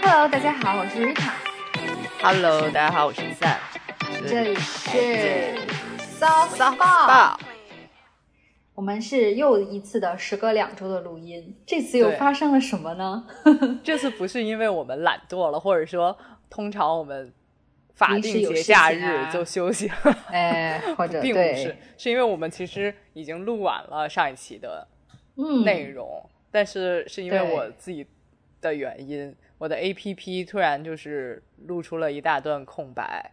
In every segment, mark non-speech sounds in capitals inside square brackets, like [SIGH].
Hello，大家好，我是 Rita。Hello，大家好，我是 Sam。这里是 Soft Soft Ball，Ball 我们是又一次的时隔两周的录音，这次又发生了什么呢？[LAUGHS] 这次不是因为我们懒惰了，或者说通常我们法定节假日就休息了，哎，或者 [LAUGHS] 并不是，，是因为我们其实已经录完了上一期的嗯，内容，但是是因为我自己的原因，我的 APP 突然就是露出了一大段空白。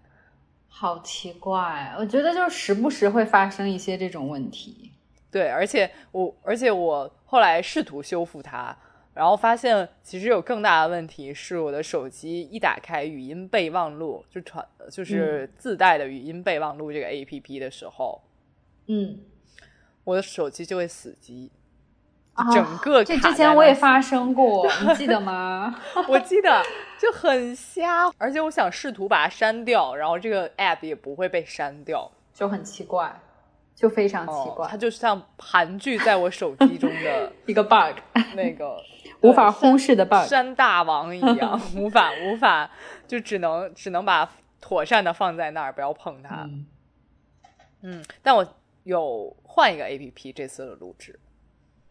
好奇怪，我觉得就时不时会发生一些这种问题。对，而且我，而且我后来试图修复它，然后发现其实有更大的问题是我的手机一打开语音备忘录，就传就是自带的语音备忘录这个 A P P 的时候，嗯，我的手机就会死机，啊整个这之前我也发生过，你记得吗？[LAUGHS] 我记得就很瞎，而且我想试图把它删掉，然后这个 App 也不会被删掉，就很奇怪，就非常奇哦，怪，它就像盘踞在我手机中的 [LAUGHS] 一个 bug，那个 [LAUGHS] 无法忽视的 bug。山大王一样，无法无法，就只能只能把妥善的放在那儿，不要碰它。嗯，嗯，但我有换一个 A P P 这次的录制，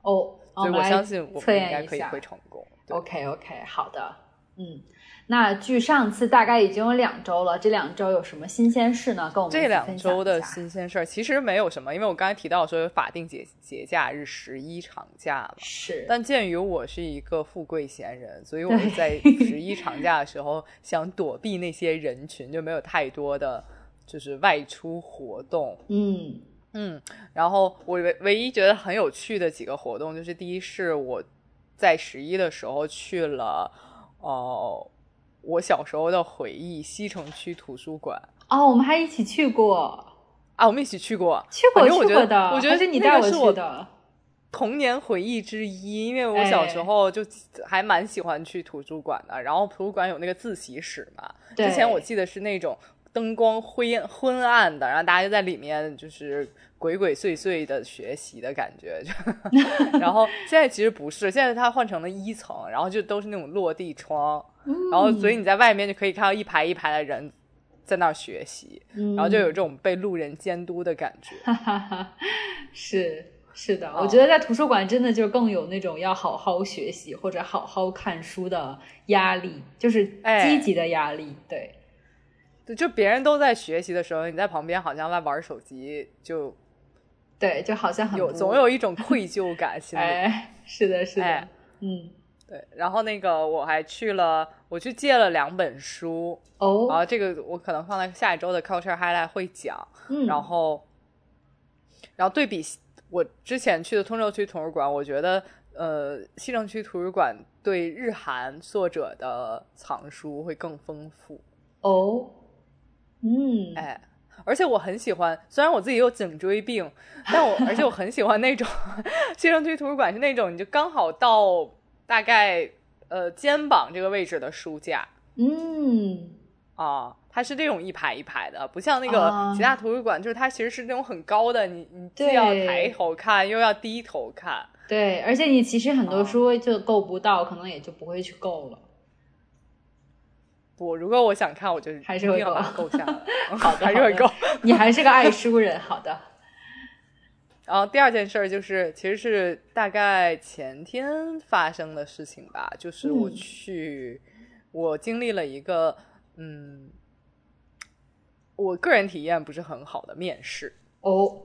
哦，所以我们相信我们应该可以会成功。OK OK，好的，嗯，那距上次大概已经有两周了，这两周有什么新鲜事呢？跟我们这两周的新鲜事儿其实没有什么，因为我刚才提到说有法定节节假日十一长假了。是，但鉴于我是一个富贵闲人，所以我们在十一长假的时候 [LAUGHS] 想躲避那些人群，就没有太多的就是外出活动。嗯嗯，然后我唯唯一觉得很有趣的几个活动，就是第一是我在十一的时候去了，呃，我小时候的回忆西城区图书馆。哦，我们还一起去过，啊，我们一起去过，去过去过的，我觉得你带我个是我去的，童年回忆之一，因为我小时哎候就还蛮喜欢去图书馆的，然后图书馆有那个自习室嘛，对。之前我记得是那种灯光灰昏暗的，然后大家就在里面就是鬼鬼祟祟的学习的感觉，就 [LAUGHS] 然后现在其实不是，现在它换成了一层，然后就都是那种落地窗，然后所以你在外面就可以看到一排一排的人在那儿学习，嗯，然后就有这种被路人监督的感觉。哈哈哈，是是的，我哦觉得在图书馆真的就更有那种要好好学习或者好好看书的压力，就是哎积极的压力，对。对，就别人都在学习的时候，你在旁边好像在玩手机，就对，就好像很有总有一种愧疚感心里。哎，[LAUGHS] 是的，是的，哎嗯，对，然后那个我还去了，我去借了两本书哦，然哦，后这个我可能放在下一周的 Culture Highlight 会讲。嗯，然后，然后对比我之前去的通州区图书馆，我觉得呃，西城区图书馆对日韩作者的藏书会更丰富。哦，嗯，哎，而且我很喜欢，虽然我自己有颈椎病，但我 [LAUGHS] 而且我很喜欢那种西城区图书馆是那种你就刚好到大概呃肩膀这个位置的书架。嗯，啊，它是这种一排一排的，不像那个啊其他图书馆，就是它其实是那种很高的，你你既要抬头看又要低头看。对，而且你其实很多哦。书就够不到，可能也就不会去够了。不，如果我想看，我就还是会够一定要把它够下来，[LAUGHS] 好的，还是会够。你还是个爱书人，好的，[LAUGHS] 然后第二件事儿就是，其实是大概前天发生的事情吧，就是我嗯去，我经历了一个，嗯，我个人体验不是很好的面试。哦，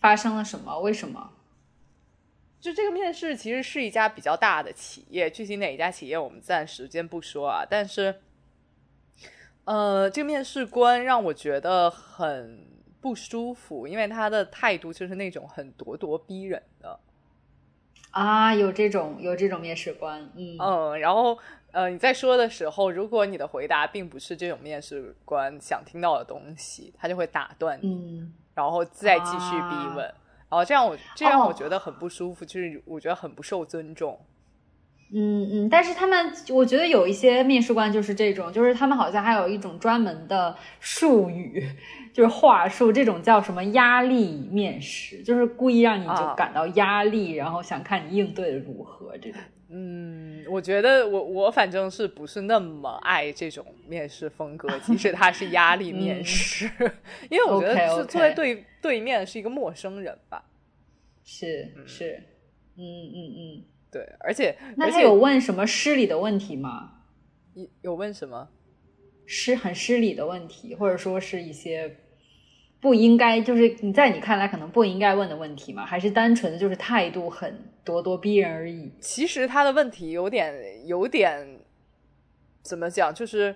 发生了什么？为什么？就这个面试其实是一家比较大的企业，具体哪一家企业我们暂时先不说啊，但是，呃，这个面试官让我觉得很不舒服，因为他的态度就是那种很咄咄逼人的。啊，有这种有这种面试官，嗯，嗯，然后呃，你在说的时候，如果你的回答并不是这种面试官想听到的东西，他就会打断你，嗯，然后再继续逼啊问，然后这样我这让我哦觉得很不舒服，就是我觉得很不受尊重。嗯嗯，但是他们，我觉得有一些面试官就是这种，就是他们好像还有一种专门的术语，就是话术，这种叫什么压力面试，就是故意让你就啊感到压力，然后想看你应对的如何这种。嗯，我觉得我我反正是不是那么爱这种面试风格，即使他是压力面试，因为我觉得是坐在对对面是一个陌生人吧。是是，嗯嗯嗯，对，而且那他有问什么失礼的问题吗？有有问什么失很失礼的问题，或者说是一些不应该，就是你在你看来可能不应该问的问题吗？还是单纯的就是态度很咄咄逼人而已？其实他的问题有点有点怎么讲，就是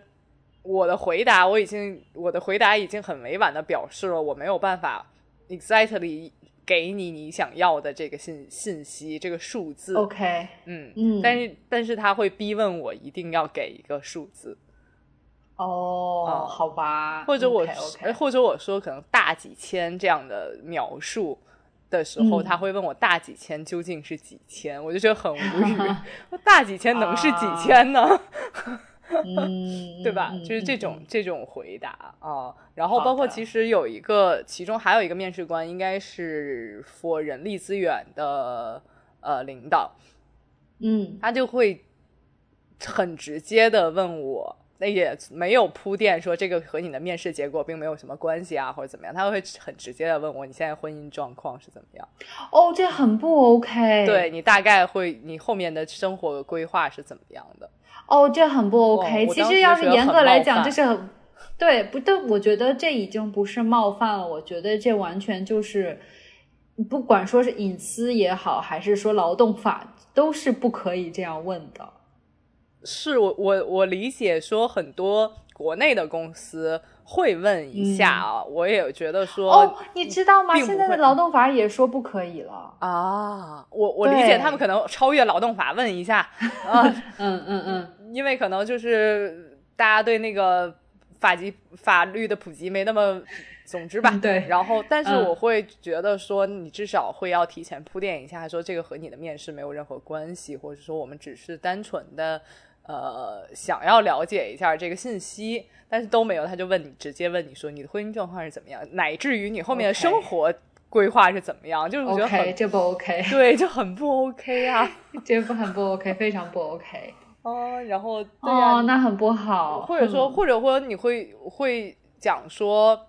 我的回答我已经我的回答已经很委婉的表示了我没有办法 exactly。给你你想要的这个信信息，这个数字，OK，嗯嗯，但是但是他会逼问我一定要给一个数字，哦，好吧，或者我，OK，或者我说可能大几千这样的描述的时候，他会问我大几千究竟是几千，我就觉得很无语，[LAUGHS] 大几千能是几千呢？[LAUGHS] 嗯，对吧？就是这种这种回答啊，然后包括其实有一个，其中还有一个面试官，应该是 for 人力资源的呃领导，嗯，他就会很直接的问我，那也没有铺垫说这个和你的面试结果并没有什么关系啊，或者怎么样，他会很直接的问我你现在婚姻状况是怎么样？哦，这很不 OK，对你大概会你后面的生活规划是怎么样的？哦，这很不 OK。其实要是严格来讲，这是很对，不对？我觉得这已经不是冒犯了。我觉得这完全就是，不管说是隐私也好，还是说劳动法，都是不可以这样问的。是我我我理解说很多国内的公司会问一下啊，我也觉得说哦，你知道吗？现在的劳动法也说不可以了啊。我我理解他们可能超越劳动法问一下 [LAUGHS] 啊，嗯嗯嗯。因为可能就是大家对那个法籍法律的普及没那么，总之吧，对。然后，但是我会觉得说，你至少会要提前铺垫一下，说这个和你的面试没有任何关系，或者说我们只是单纯的呃想要了解一下这个信息，但是都没有，他就问你，直接问你说你的婚姻状况是怎么样，乃至于你后面的生活规划是怎么样，就是我觉得很这不 OK，对，就很不 OK 啊，[LAUGHS] 这不很不 OK，非常不 OK。哦，然后哦，那很不好。或者说，或者说你会会讲说，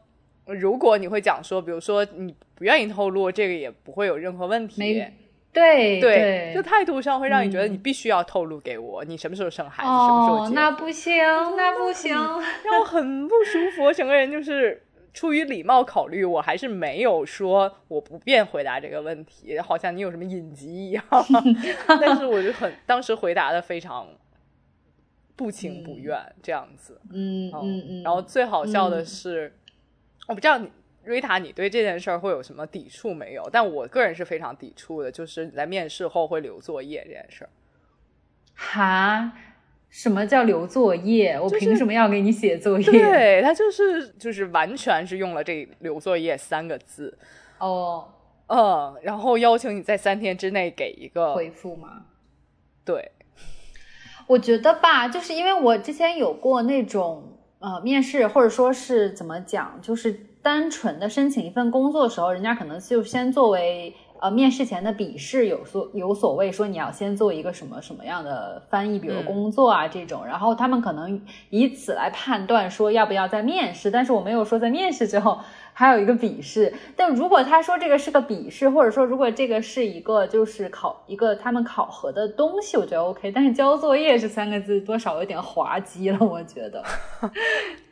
如果你会讲说，比如说你不愿意透露，这个也不会有任何问题。对对，就态度上会让你觉得你必须要透露给我，你什么时候生孩子，什么时候结。那不行，那不行，让我很不舒服。我整个人就是出于礼貌考虑，我还是没有说我不便回答这个问题，好像你有什么隐疾一样。[LAUGHS] 但是我就很当时回答的非常。不情不愿这样子，嗯嗯嗯，然后最好笑的是，我不知道你瑞塔，你对这件事儿会有什么抵触没有？但我个人是非常抵触的，就是你在面试后会留作业这件事儿。哈？什么叫留作业？我凭什么要给你写作业？对他就是就是完全是用了这“留作业”三个字。哦，嗯，然后要求你在三天之内给一个回复吗？对。我觉得吧，就是因为我之前有过那种呃面试，或者说是怎么讲，就是单纯的申请一份工作的时候，人家可能就先作为呃面试前的笔试有所有所谓，说你要先做一个什么什么样的翻译，比如工作啊这种，然后他们可能以此来判断说要不要再面试，但是我没有说在面试之后。还有一个笔试，但如果他说这个是个笔试，或者说如果这个是一个就是考一个他们考核的东西，我觉得 OK。但是交作业这三个字多少有点滑稽了，我觉得。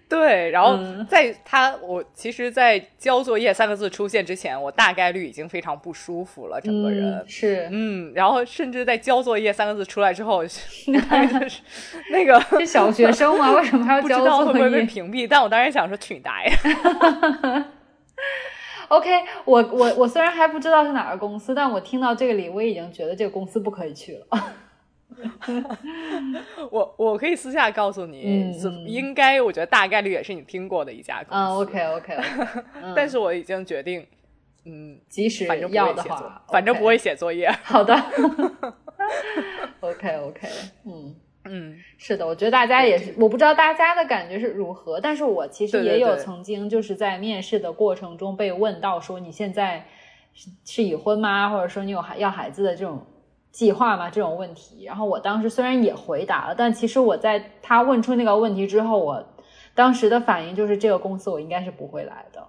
对，然后在他我其实，在交作业三个字出现之前，我大概率已经非常不舒服了，整个人是嗯，然后甚至在交作业三个字出来之后，[LAUGHS] [LAUGHS] 那个是小学生吗？为什么还要交作业？会不会被屏蔽？但我当时想说，去你大爷！[LAUGHS] OK，我我我虽然还不知道是哪个公司，但我听到这个里，我已经觉得这个公司不可以去了。[LAUGHS] 我 [LAUGHS] 我可以私下告诉你，应该我觉得大概率也是你听过的一家公司。嗯，OK OK。[LAUGHS] 但是我已经决定，嗯，即使要的话，反正不会写作业。好的。OK OK，嗯。嗯，是的，我觉得大家也是，我不知道大家的感觉是如何，但是我其实也有曾经就是在面试的过程中被问到说你现在是是已婚吗？或者说你有孩要孩子的这种计划吗？这种问题。然后我当时虽然也回答了，但其实我在他问出那个问题之后，我当时的反应就是这个公司我应该是不会来的。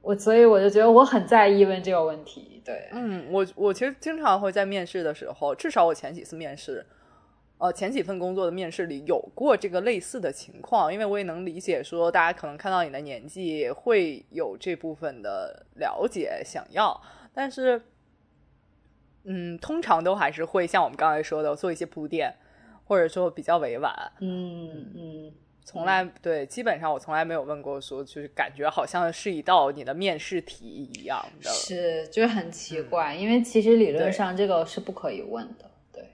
我所以我就觉得我很在意问这个问题。对，嗯，我我其实经常会在面试的时候，至少我前几次面试。呃，前几份工作的面试里有过这个类似的情况，因为我也能理解说，大家可能看到你的年纪会有这部分的了解想要，但是，嗯，通常都还是会像我们刚才说的做一些铺垫，或者说比较委婉。嗯嗯，从来对，基本上我从来没有问过说，就是感觉好像是一道你的面试题一样的，是就是很奇怪，因为其实理论上这个是不可以问的。对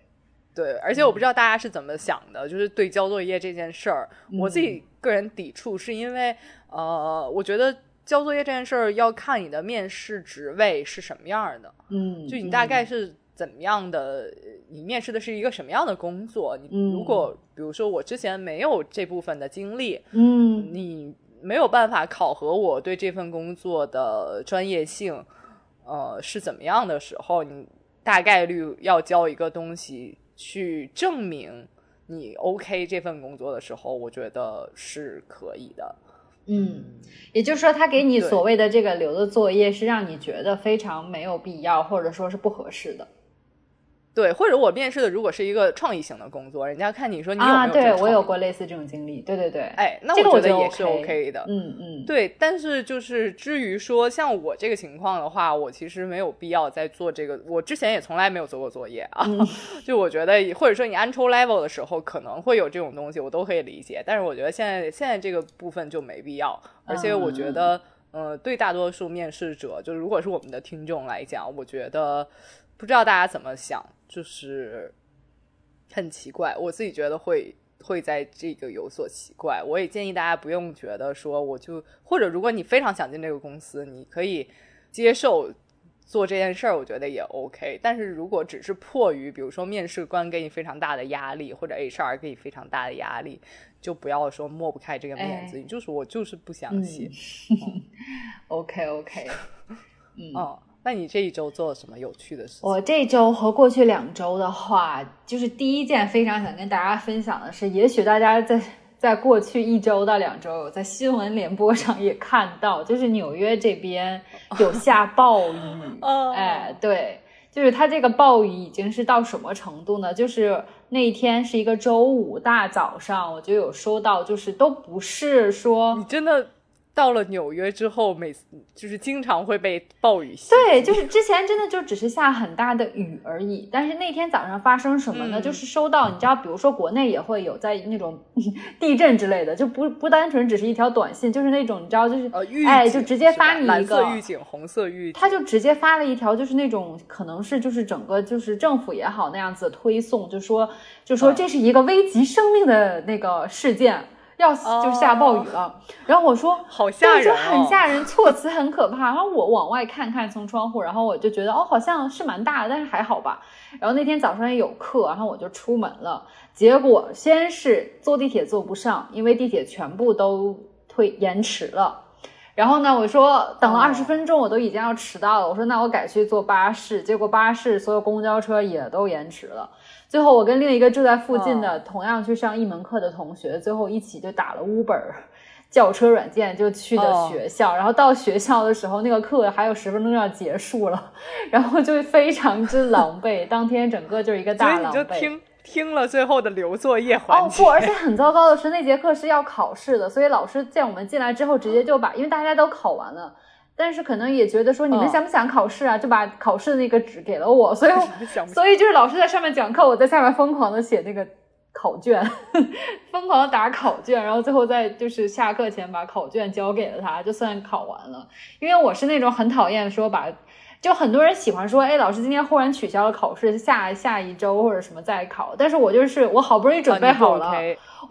对，而且我不知道大家是怎么想的，就是对交作业这件事儿，我自己个人抵触，是因为呃，我觉得交作业这件事儿要看你的面试职位是什么样的，嗯，就你大概是怎么样的，你面试的是一个什么样的工作，你如果比如说我之前没有这部分的经历，嗯，你没有办法考核我对这份工作的专业性，呃，是怎么样的时候，你大概率要交一个东西。去证明你 OK 这份工作的时候，我觉得是可以的。嗯，也就是说，他给你所谓的这个留的作业，是让你觉得非常没有必要，或者说是不合适的。对，或者我面试的如果是一个创意型的工作，人家看你说你有没有啊？对我有过类似这种经历，对对对，哎，那我觉得也是 OK 的，嗯嗯，对。但是就是至于说像我这个情况的话，我其实没有必要再做这个，我之前也从来没有做过作业啊。[LAUGHS] 就我觉得，或者说你 entry level 的时候可能会有这种东西，我都可以理解。但是我觉得现在现在这个部分就没必要，而且我觉得，呃，对大多数面试者，就是如果是我们的听众来讲，我觉得不知道大家怎么想。就是很奇怪，我自己觉得会会在这个有所奇怪。我也建议大家不用觉得说，我就或者如果你非常想进这个公司，你可以接受做这件事儿，我觉得也 OK。但是如果只是迫于，比如说面试官给你非常大的压力，或者 HR 给你非常大的压力，就不要说抹不开这个面子，你就是我就是不相信。[LAUGHS] OK OK，嗯。那你这一周做了什么有趣的事情？我这周和过去两周的话，就是第一件非常想跟大家分享的是，也许大家在在过去一周到两周，在新闻联播上也看到，就是纽约这边有下暴雨。[LAUGHS] 哎，对，就是它这个暴雨已经是到什么程度呢？就是那一天是一个周五大早上，我就有收到，就是都不是说你真的。到了纽约之后，每次就是经常会被暴雨袭。对，就是之前真的就只是下很大的雨而已。但是那天早上发生什么呢？就是收到，你知道，比如说国内也会有在那种 [LAUGHS] 地震之类的，就不不单纯只是一条短信，就是那种你知道，就是呃哎，就直接发你一个预警，红色预警，他就直接发了一条，就是那种可能是就是整个就是政府也好那样子推送，就说就说这是一个危及生命的那个事件。要就下暴雨了，然后我说 [LAUGHS] 好吓人，就很吓人，措辞很可怕。然后我往外看看，从窗户，然后我就觉得哦，好像是蛮大的，但是还好吧。然后那天早上也有课，然后我就出门了。结果先是坐地铁坐不上，因为地铁全部都推延迟了。然后呢，我说等了二十分钟，我都已经要迟到了。我说那我改去坐巴士，结果巴士所有公交车也都延迟了。最后，我跟另一个住在附近的同样去上一门课的同学，最后一起就打了 Uber 叫车软件，就去的学校。然后到学校的时候，那个课还有十分钟要结束了，[LAUGHS] 然后就非常之狼狈。当天整个就是一个大狼狈。你就听听了最后的留作业环节。哦不，而且 [LAUGHS] 很糟糕的是，那节课是要考试的，所以老师见我们进来之后，直接就把，因为大家都考完了。但是可能也觉得说你们想不想考试啊？就把考试的那个纸给了我，所以 [LAUGHS] 所以就是老师在上面讲课，我在下面疯狂的写那个考卷，[LAUGHS] 疯狂的打考卷，然后最后在就是下课前把考卷交给了他，就算考完了。因为我是那种很讨厌说把，就很多人喜欢说，哎，老师今天忽然取消了考试，下下一周或者什么再考。但是我就是我好不容易准备好了。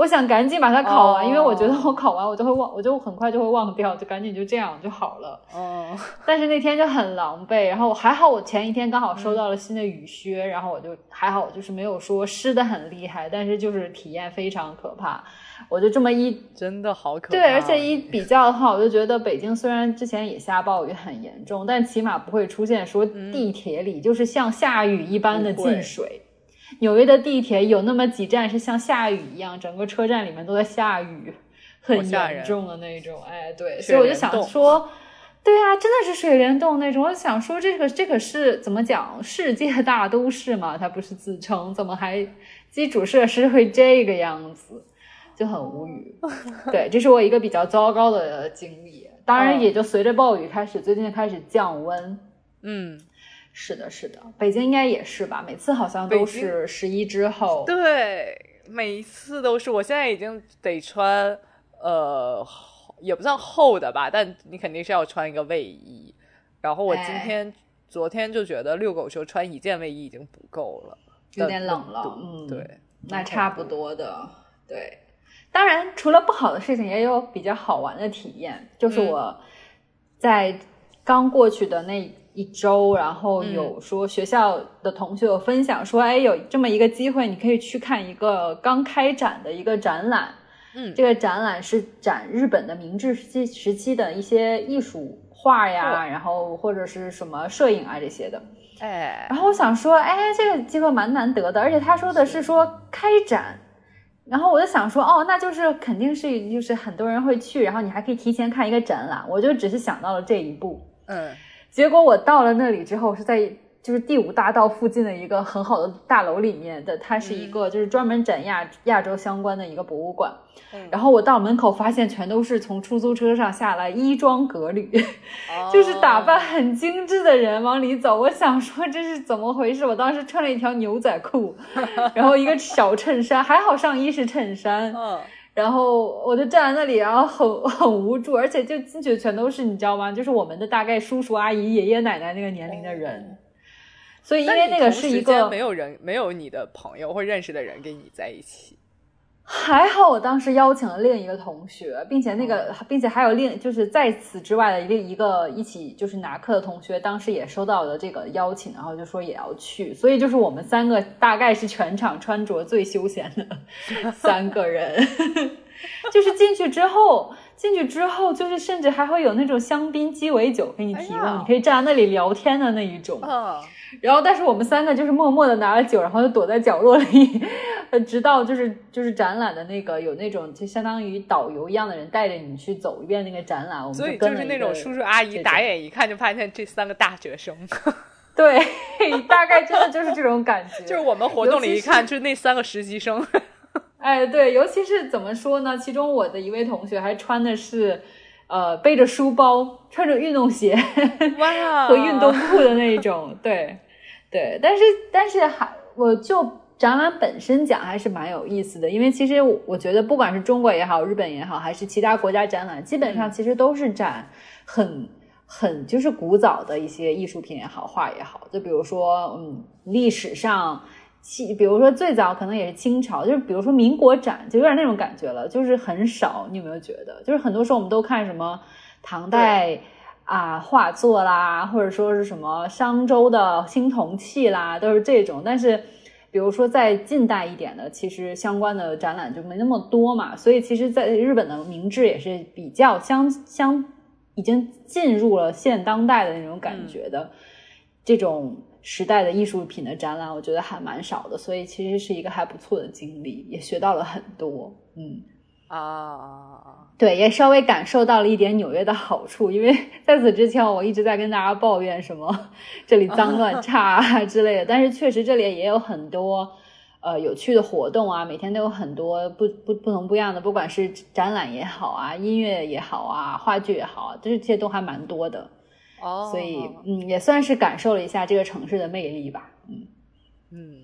我想赶紧把它考完，哦因为我觉得我考完我就会忘，我就很快就会忘掉，就赶紧就这样就好了。嗯，[LAUGHS] 但是那天就很狼狈，然后我还好，我前一天刚好收到了新的雨靴，然后我就还好，就是没有说湿的很厉害，但是就是体验非常可怕。我就这么一真的好可怕。对，而且一比较的话，我就觉得北京虽然之前也下暴雨很严重，但起码不会出现说地铁里就是像下雨一般的进水。纽约的地铁有那么几站是像下雨一样，整个车站里面都在下雨，很严重的那种。哎，对，所以我就想说，对啊，真的是水帘洞那种。我想说，这个这个是怎么讲？世界大都市嘛，它不是自称，怎么还基础设施会这个样子？就很无语。对，这是我一个比较糟糕的经历。当然，嗯也就随着暴雨开始，最近开始降温。嗯，是的，是的，北京应该也是吧？每次好像都是十一之后。对，每一次都是。我现在已经得穿，呃，也不算厚的吧，但你肯定是要穿一个卫衣。然后我今哎天、昨天就觉得遛狗时候穿一件卫衣已经不够了，有点冷了嗯对，那差不多的，对。当然，除了不好的事情，也有比较好玩的体验。就是嗯我在刚过去的那一周，然后嗯有说学校的同学有分享说，哎，有这么一个机会，你可以去看一个刚开展的一个展览。嗯这个展览是展日本的明治时期时期的一些艺术画呀，哦然后或者是什么摄影啊这些的。哎然，后我想说，哎，这个机会蛮难得的，而且他说的是说开展，然后我就想说，哦，那就是肯定是就是很多人会去，然后你还可以提前看一个展览，我就只是想到了这一步。嗯结果我到了那里之后，是在就是第五大道附近的一个很好的大楼里面的，它是一个就是专门展亚亚洲相关的一个博物馆。嗯然后我到门口发现全都是从出租车上下来衣装革履，哦 [LAUGHS] 就是打扮很精致的人往里走。我想说这是怎么回事？我当时穿了一条牛仔裤，[LAUGHS] 然后一个小衬衫，还好上衣是衬衫。嗯，然后我就站在那里，然后很 [LAUGHS] 很无助，而且就进去全都是你知道吗？就是我们的大概叔叔阿姨、爷爷奶奶那个年龄的人。所以因为那个是一个没有人，没有你的朋友或认识的人跟你在一起。还好我当时邀请了另一个同学，并且那个，并且还有另就是在此之外的一个一个一起就是拿课的同学，当时也收到了这个邀请，然后就说也要去，所以就是我们三个大概是全场穿着最休闲的 [LAUGHS] 三个人，[LAUGHS] 就是进去之后，进去之后就是甚至还会有那种香槟鸡尾酒给你提供，哎你可以站在那里聊天的那一种。嗯，然后，但是我们三个就是默默的拿了酒，然后就躲在角落里，[LAUGHS] 呃，直到就是就是展览的那个有那种就相当于导游一样的人带着你去走一遍那个展览，我们所以跟了一就是那种叔叔阿姨打眼一看就发现这三个大学生，[LAUGHS] 对，[LAUGHS] 大概真的就是这种感觉，就是我们活动里一看就是那三个实习生。哎，对，尤其是怎么说呢？其中我的一位同学还穿的是，呃，背着书包，穿着运动鞋哇和运动裤的那一种，对，对。但是，但是还，我就展览本身讲还是蛮有意思的，因为其实我我觉得，不管是中国也好，日本也好，还是其他国家展览，基本上其实都是展很。很就是古早的一些艺术品也好，画也好，就比如说，嗯，历史上清，比如说最早可能也是清朝，就是比如说民国展，就有点那种感觉了，就是很少。你有没有觉得？就是很多时候我们都看什么唐代啊画作啦，或者说是什么商周的青铜器啦，都是这种。但是比如说在近代一点的，其实相关的展览就没那么多嘛，所以其实在日本的明治也是比较相相已经进入了现当代的那种感觉的、这种时代的艺术品的展览，我觉得还蛮少的，所以其实是一个还不错的经历，也学到了很多。嗯，啊，对，也稍微感受到了一点纽约的好处，因为 [LAUGHS] 在此之前我一直在跟大家抱怨什么这里脏乱 [LAUGHS] 差啊之类的，但是确实这里也有很多。呃，有趣的活动啊，每天都有很多不不不同不一样的，不管是展览也好啊，音乐也好啊，话剧也好啊，这些都还蛮多的。哦，所以嗯，也算是感受了一下这个城市的魅力吧。嗯，嗯，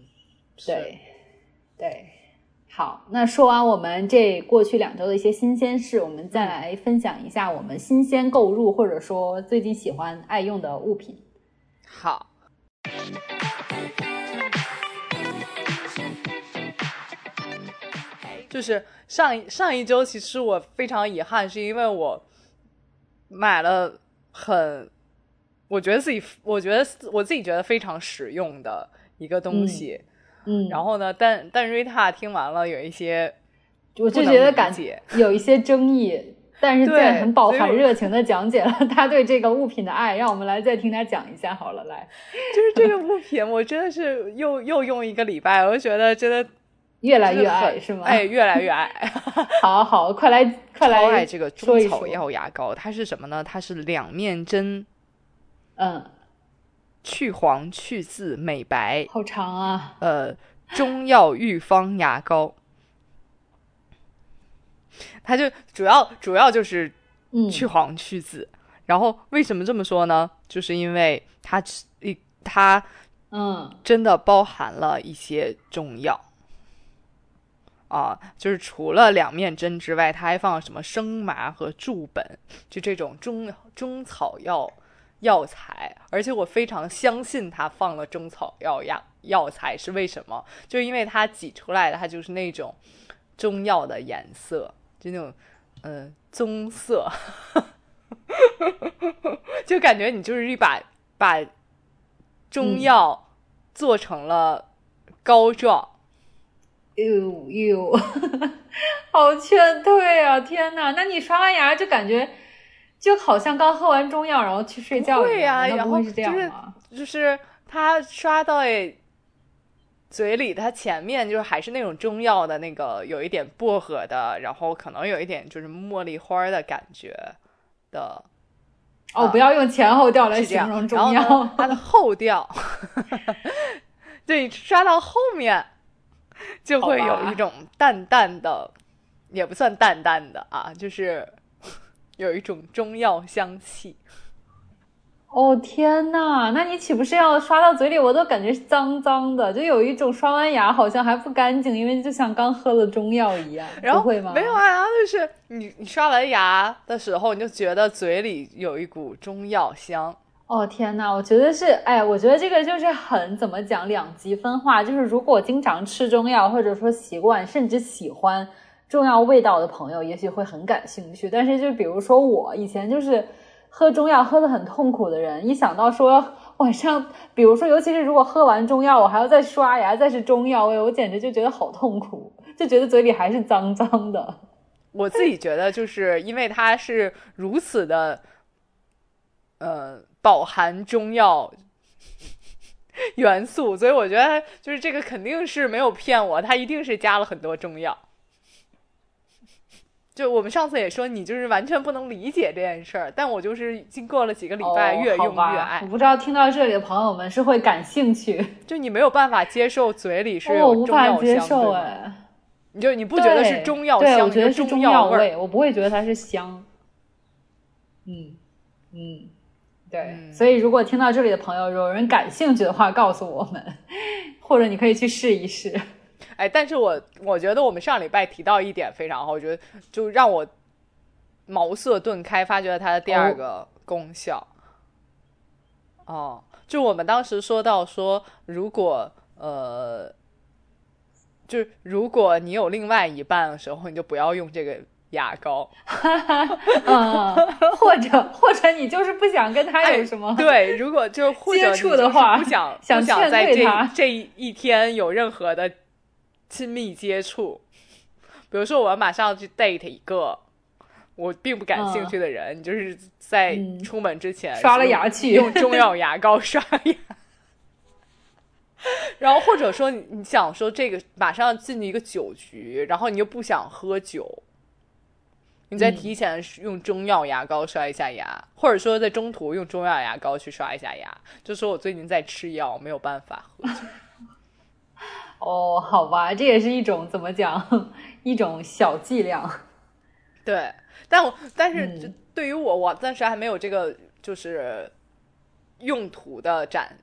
对，对。好，那说完我们这过去两周的一些新鲜事，我们再来分享一下我们新鲜购入或者说最近喜欢爱用的物品。好。就是上上一周，其实我非常遗憾，是因为我买了很，我觉得自己，我觉得我自己觉得非常实用的一个东西。嗯，然后呢，但但瑞塔听完了有一些，我就觉得感觉有一些争议。但是在很饱含热情的讲解了 [LAUGHS] 他对这个物品的爱，让我们来再听他讲一下好了。来，就是这个物品，我真的是又又用一个礼拜，我就觉得真的越来越爱，是吗？哎，越来越爱。[LAUGHS] 好好，快来快来，爱这个中草药牙膏，它是什么呢？它是两面针，嗯，去黄去渍美白，好长啊。呃，中药浴方牙膏。它就主要主要就是去黄去渍，然后为什么这么说呢？就是因为它一它嗯真的包含了一些中药啊，就是除了两面针之外，它还放了什么生麻和渌本，就这种中中草药药材。而且我非常相信他放了中草药药药材是为什么？就因为它挤出来的它就是那种中药的颜色。就那种，嗯，棕色，[LAUGHS] 就感觉你就是一把把中药做成了膏状，哟哟，[LAUGHS] 好劝退啊！天哪，那你刷完牙就感觉就好像刚喝完中药然后去睡觉一样，然后是这样吗？就是他刷到诶。嘴里他前面就是还是那种中药的那个，有一点薄荷的，然后可能有一点就是茉莉花的感觉的。哦，不要用前后调来形容中药。它的后调，[LAUGHS] 对，刷到后面就会有一种淡淡的，也不算淡淡的啊，就是有一种中药香气。哦天呐，那你岂不是要刷到嘴里？我都感觉脏脏的，就有一种刷完牙好像还不干净，因为就像刚喝了中药一样。然后会吗？没有啊，然后就是你你刷完牙的时候，你就觉得嘴里有一股中药香。哦天呐，我觉得是，哎，我觉得这个就是很怎么讲，两极分化。就是如果经常吃中药，或者说习惯甚至喜欢中药味道的朋友，也许会很感兴趣。但是就比如说我以前就是。喝中药喝得很痛苦的人，一想到说 [LAUGHS] 晚上，比如说，尤其是如果喝完中药，我还要再刷牙，再是中药味，我简直就觉得好痛苦，就觉得嘴里还是脏脏的。我自己觉得，就是因为它是如此的，呃，饱含中药元素，所以我觉得就是这个肯定是没有骗我，它一定是加了很多中药。就我们上次也说，你就是完全不能理解这件事儿，但我就是经过了几个礼拜，越用越爱。我不知道听到这里的朋友们是会感兴趣，[LAUGHS] 就你没有办法接受嘴里是有中药香哎，你就你不觉得是中药香？我觉得是中药味，我不会觉得它是香。嗯嗯，对。所以如果听到这里的朋友有人感兴趣的话，告诉我们，或者你可以去试一试。哎，但是我我觉得我们上礼拜提到一点非常好，我觉得就让我茅塞顿开，发掘了它的第二个功效。哦，就我们当时说到说，如果呃，就是如果你有另外一半的时候，你就不要用这个牙膏。[LAUGHS] 嗯，或者或者你就是不想跟他有什么对，如果就接触的话，不想想想在这这一天有任何的。亲密接触，比如说我要马上要去 date 一个我并不感兴趣的人，你就是在出门之前刷了牙器用中药牙膏刷牙，然后或者说你你想说这个马上进一个酒局，然后你又不想喝酒，你再提前用中药牙膏刷一下牙，或者说在中途用中药牙膏去刷一下牙，就说我最近在吃药，没有办法喝酒。哦，好吧，这也是一种怎么讲，一种小伎俩。对，但我但是对于我，我暂时还没有这个就是用途的展，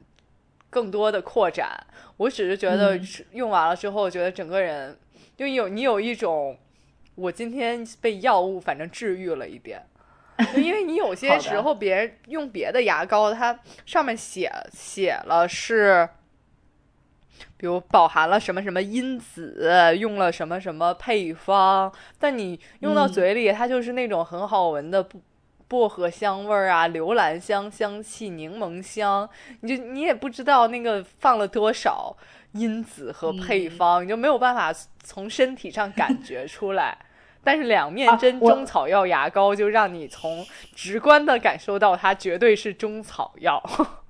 更多的扩展。我只是觉得用完了之后，觉得整个人就有你有一种，我今天被药物反正治愈了一点。[LAUGHS] 因为你有些时候别人用别的牙膏，它上面写写了是。比如饱含了什么什么因子，用了什么什么配方，但你用到嘴里，它就是那种很好闻的薄薄荷香味儿啊，留兰香香气，柠檬香，你就你也不知道那个放了多少因子和配方，你就没有办法从身体上感觉出来。但是两面针中草药牙膏就让你从直观的感受到它绝对是中草药。[LAUGHS]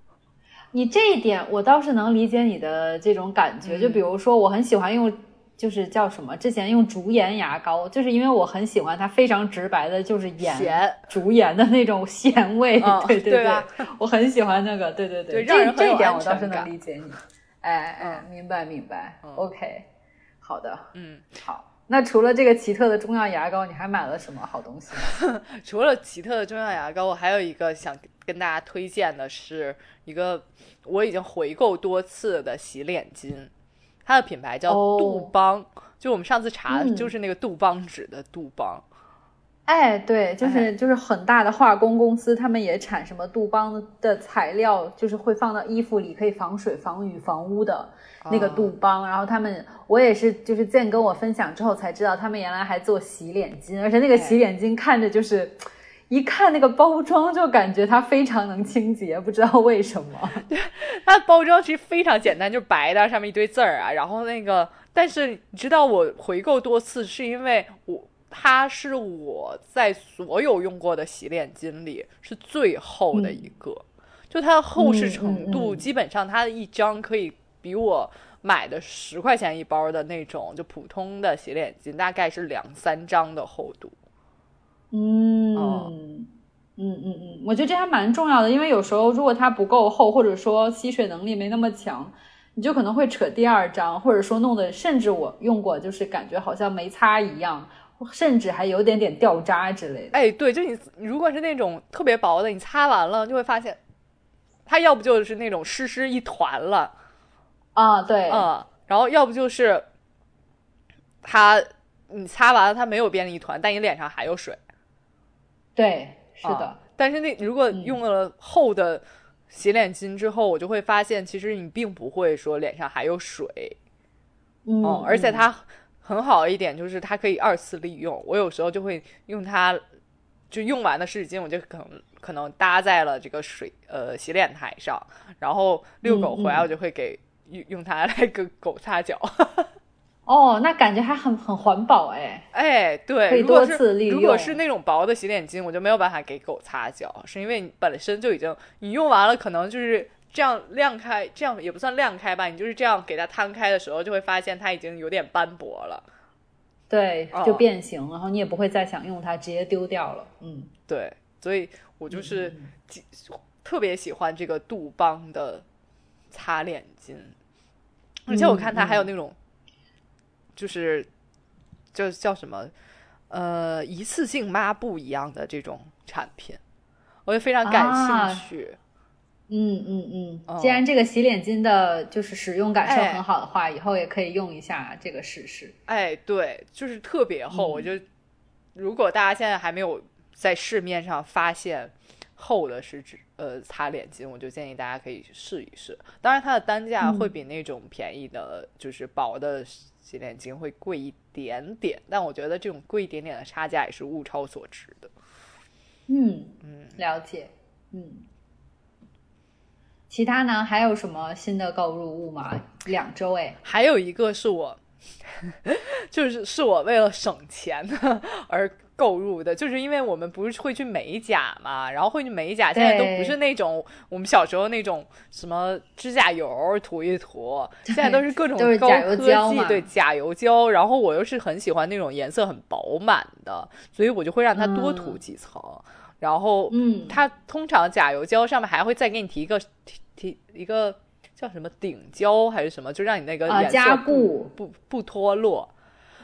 你这一点我倒是能理解你的这种感觉，就比如说我很喜欢用，就是叫什么？之前用竹盐牙膏，就是因为我很喜欢它非常直白的，就是盐竹盐的那种咸味。对 [LAUGHS] 对对，我很喜欢那个。对对对，这这一点我倒是能理解你。哎哎，明白明白。OK，好的，嗯，好。那除了这个奇特的中药牙膏，你还买了什么好东西？[LAUGHS] 除了奇特的中药牙膏，我还有一个想跟大家推荐的是一个我已经回购多次的洗脸巾，它的品牌叫杜邦，就我们上次查就是那个杜邦纸的杜邦。哎，对，就是就是很大的化工公司，他们也产什么杜邦的材料，就是会放到衣服里，可以防水、防雨、防污的那个杜邦。然后他们，我也是，就是见跟我分享之后才知道，他们原来还做洗脸巾，而且那个洗脸巾看着就是，一看那个包装就感觉它非常能清洁，不知道为什么。对 [LAUGHS] 它包装其实非常简单，就是白的，上面一堆字儿啊。然后那个，但是你知道我回购多次是因为我。它是我在所有用过的洗脸巾里是最厚的一个，就它的厚实程度，基本上它的一张可以比我买的十块钱一包的那种就普通的洗脸巾大概是两三张的厚度。嗯嗯嗯嗯，我觉得这还蛮重要的，因为有时候如果它不够厚，或者说吸水能力没那么强，你就可能会扯第二张，或者说弄得甚至我用过就是感觉好像没擦一样。甚至还有点点掉渣之类的。哎，对，就你如果是那种特别薄的，你擦完了就会发现，它要不就是那种湿湿一团了，啊，对，嗯，然后要不就是它你擦完了它没有变成一团，但你脸上还有水。对，是的。但是那如果用了厚的洗脸巾之后，我就会发现，其实你并不会说脸上还有水，嗯，而且它。很好的一点就是它可以二次利用，我有时候就会用它，就用完的湿纸巾，我就可能可能搭在了这个水呃洗脸台上，然后遛狗回来，我就会给用用它来给狗擦脚。哦，那感觉还很很环保哎哎，对，可以多次利用。如果是那种薄的洗脸巾，我就没有办法给狗擦脚，是因为你本身就已经你用完了，可能就是。这样晾开，这样也不算晾开吧。你就是这样给它摊开的时候，就会发现它已经有点斑驳了。对，就变形，然后你也不会再想用它，直接丢掉了。嗯，对，所以我就是特别喜欢这个杜邦的擦脸巾，而且我看它还有那种，就是叫叫什么呃一次性抹布一样的这种产品，我也非常感兴趣。嗯嗯嗯，既然这个洗脸巾的就是使用感受很好的话，以后也可以用一下这个试试。哎，对，就是特别厚。我就如果大家现在还没有在市面上发现厚的是指呃擦脸巾，我就建议大家可以试一试。当然，它的单价会比那种便宜的，就是薄的洗脸巾会贵一点点，但我觉得这种贵一点点的差价也是物超所值的。嗯嗯，了解。嗯。其他呢？还有什么新的购入物吗？两周哎，还有一个是我，[LAUGHS] 就是是我为了省钱而购入的，就是因为我们不是会去美甲嘛，然后会去美甲，现在都不是那种我们小时候那种什么指甲油涂一涂，现在都是各种高科技，对甲油胶。然后我又是很喜欢那种颜色很饱满的，所以我就会让它多涂几层。然后，嗯，它通常甲油胶上面还会再给你提一个。提一个叫什么顶胶还是什么，就让你那个颜色不不不脱落，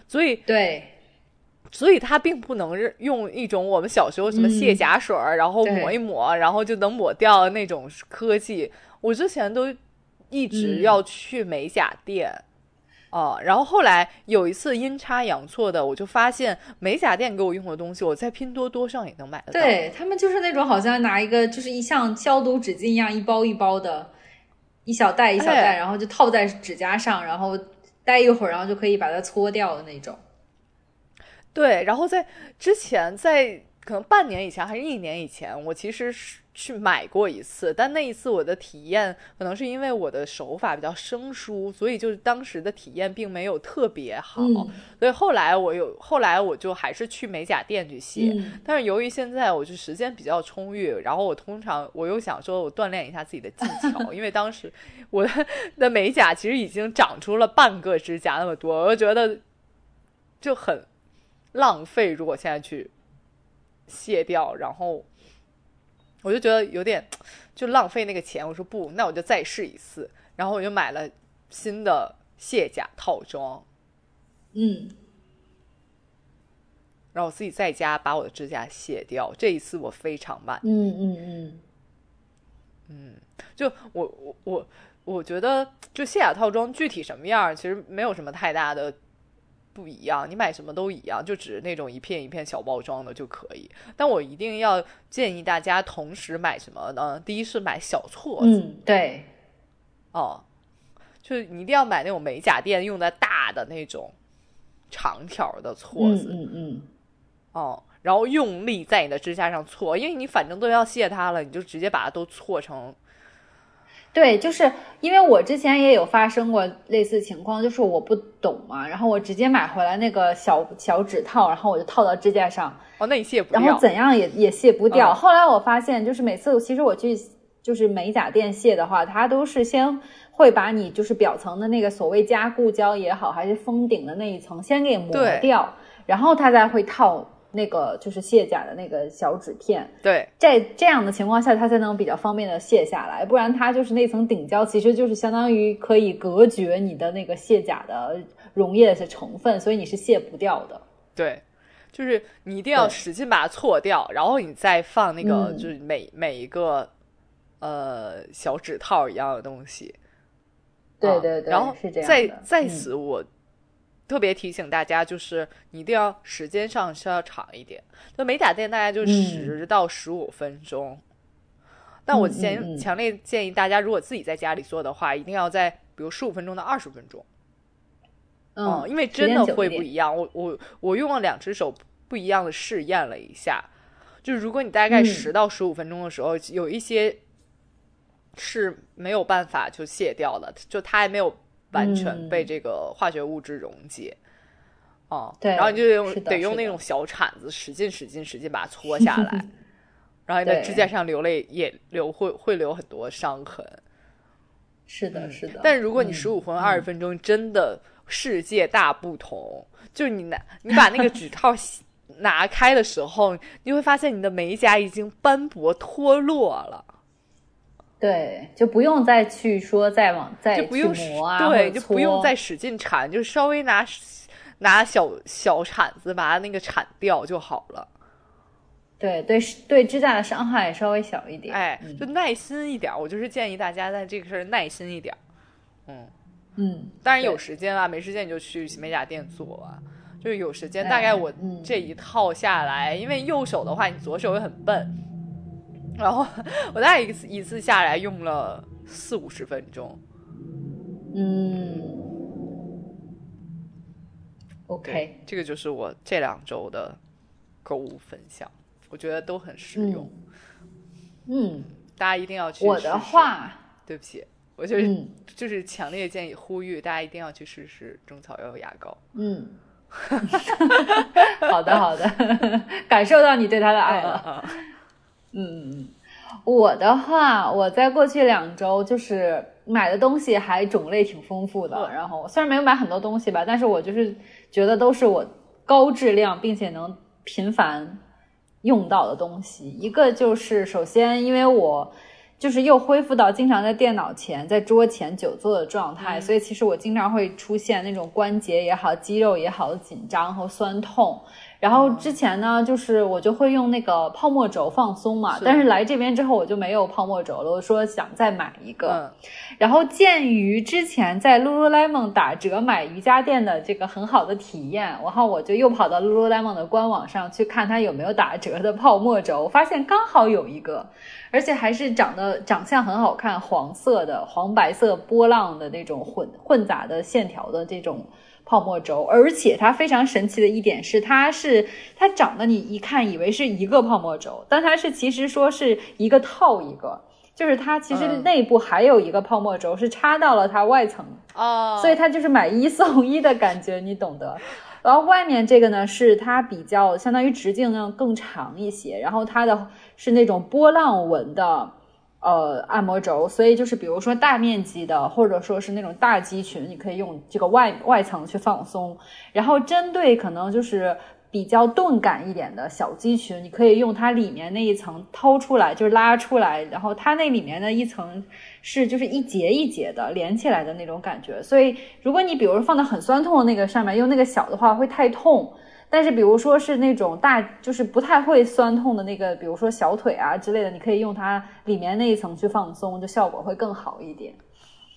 所以对，所以它并不能用一种我们小时候什么卸甲水儿，然后抹一抹，然后就能抹掉那种科技。我之前都一直要去美甲店，哦，然后后来有一次阴差阳错的，我就发现美甲店给我用的东西，我在拼多多上也能买得到。对他们就是那种好像拿一个就是一像消毒纸巾一样一包一包的，一小袋一小袋，哎然后就套在指甲上，然后待一会儿，然后就可以把它搓掉的那种。对，然后在之前，在可能半年以前还是一年以前，我其实是去买过一次，但那一次我的体验可能是因为我的手法比较生疏，所以就是当时的体验并没有特别好。嗯所以后来我有，后来我就还是去美甲店去卸。嗯但是由于现在我就时间比较充裕，然后我通常我又想说我锻炼一下自己的技巧，[LAUGHS] 因为当时我的的美甲其实已经长出了半个指甲那么多，我就觉得就很浪费。如果现在去卸掉，然后我就觉得有点就浪费那个钱。我说不，那我就再试一次，然后我就买了新的卸甲套装。嗯，然后我自己在家把我的指甲卸掉，这一次我非常慢。嗯嗯嗯，就我我我我觉得，就卸甲套装具体什么样，其实没有什么太大的不一样，你买什么都一样，就只是那种一片一片小包装的就可以。但我一定要建议大家同时买什么呢？第一是买小撮子，嗯，对，哦，就是你一定要买那种美甲店用的大的那种长条的撮嗯子。嗯嗯，哦，然后用力在你的指甲上搓，因为你反正都要卸它了，你就直接把它都搓成。对，就是因为我之前也有发生过类似情况，就是我不懂嘛，然后我直接买回来那个小小指套，然后我就套到指甲上，哦，那你卸不掉。然后怎样也也卸不掉。嗯后来我发现，就是每次其实我去就是美甲店卸的话，它都是先会把你就是表层的那个所谓加固胶也好，还是封顶的那一层先给磨掉，然后它才会套那个就是卸甲的那个小纸片。对在这样的情况下，它才能比较方便的卸下来，不然它就是那层顶胶，其实就是相当于可以隔绝你的那个卸甲的溶液的成分，所以你是卸不掉的。对，就是你一定要使劲把它搓掉，然后你再放那个，嗯就是每每一个呃小指套一样的东西。啊对对对，然后是这样在在嗯此我。特别提醒大家，就是你一定要时间上是要长一点。就美甲店大概就嗯十到十五分钟，但我嗯嗯建嗯强烈建议大家，如果自己在家里做的话，一定要在比如十五分钟到二十分钟。嗯，因为真的会不一样。我我我用了两只手不一样的试验了一下，就是如果你大概嗯十到十五分钟的时候，有一些是没有办法就卸掉的，就它还没有完全嗯被这个化学物质溶解。哦、对然后你就用得用那种小铲子使劲使劲使劲把它搓下来，[LAUGHS] 然后你的指甲上流泪也流会会留很多伤痕。是的，是的。嗯但如果你嗯十五分二十分钟，真的世界大不同。就是你拿你把那个指套 [LAUGHS] 拿开的时候，你会发现你的美甲已经斑驳脱落了，对，就不用再去说再往再去就不用磨啊，对，就不用再使劲铲，就稍微拿拿小小铲子把它那个铲掉就好了。对对对指甲的伤害也稍微小一点。哎，嗯就耐心一点。我就是建议大家在这个事儿耐心一点。嗯。嗯，当然有时间啊，没时间你就去美甲店做啊。就是有时间，哎大概我嗯这一套下来，因为右手的话，你左手又很笨，然后我大概一次一次下来用了四五十分钟。嗯，OK，，这个就是我这两周的购物分享，我觉得都很实用，嗯，大家一定要去我的话，对不起，我就是、嗯。就是强烈建议呼吁大家一定要去试试中草药牙膏。嗯，好 [LAUGHS] 的好的，[LAUGHS] 感受到你对他的爱了。啊嗯，我的话，我在过去两周就是买的东西还种类挺丰富的，嗯然后虽然没有买很多东西吧，但是我就是觉得都是我高质量并且能频繁用到的东西。一个就是首先，因为我就是又恢复到经常在电脑前、在桌前久坐的状态，嗯所以其实我经常会出现那种关节也好、肌肉也好的紧张和酸痛。然后之前呢，就是我就会用那个泡沫轴放松嘛，但是来这边之后我就没有泡沫轴了。我说想再买一个，然后鉴于之前在 Lululemon 打折买瑜伽垫的这个很好的体验，然后我就又跑到 Lululemon 的官网上去看它有没有打折的泡沫轴，发现刚好有一个，而且还是长得长相很好看，黄色的黄白色波浪的那种混混杂的线条的这种。泡沫轴，而且它非常神奇的一点是，它是它长得你一看以为是一个泡沫轴，但它是其实说是一个套一个，就是它其实内部还有一个泡沫轴是插到了它外层哦，所以它就是买一送一的感觉，你懂得。然后外面这个呢是它比较相当于直径呢更长一些，然后它的是那种波浪纹的。呃，按摩轴，所以就是比如说大面积的，或者说是那种大肌群，你可以用这个外外层去放松。然后针对可能就是比较钝感一点的小肌群，你可以用它里面那一层掏出来，就是拉出来，然后它那里面的一层是就是一节一节的连起来的那种感觉。所以如果你比如说放的很酸痛的那个上面，用那个小的话会太痛。但是，比如说是那种大，就是不太会酸痛的那个，比如说小腿啊之类的，你可以用它里面那一层去放松，就效果会更好一点。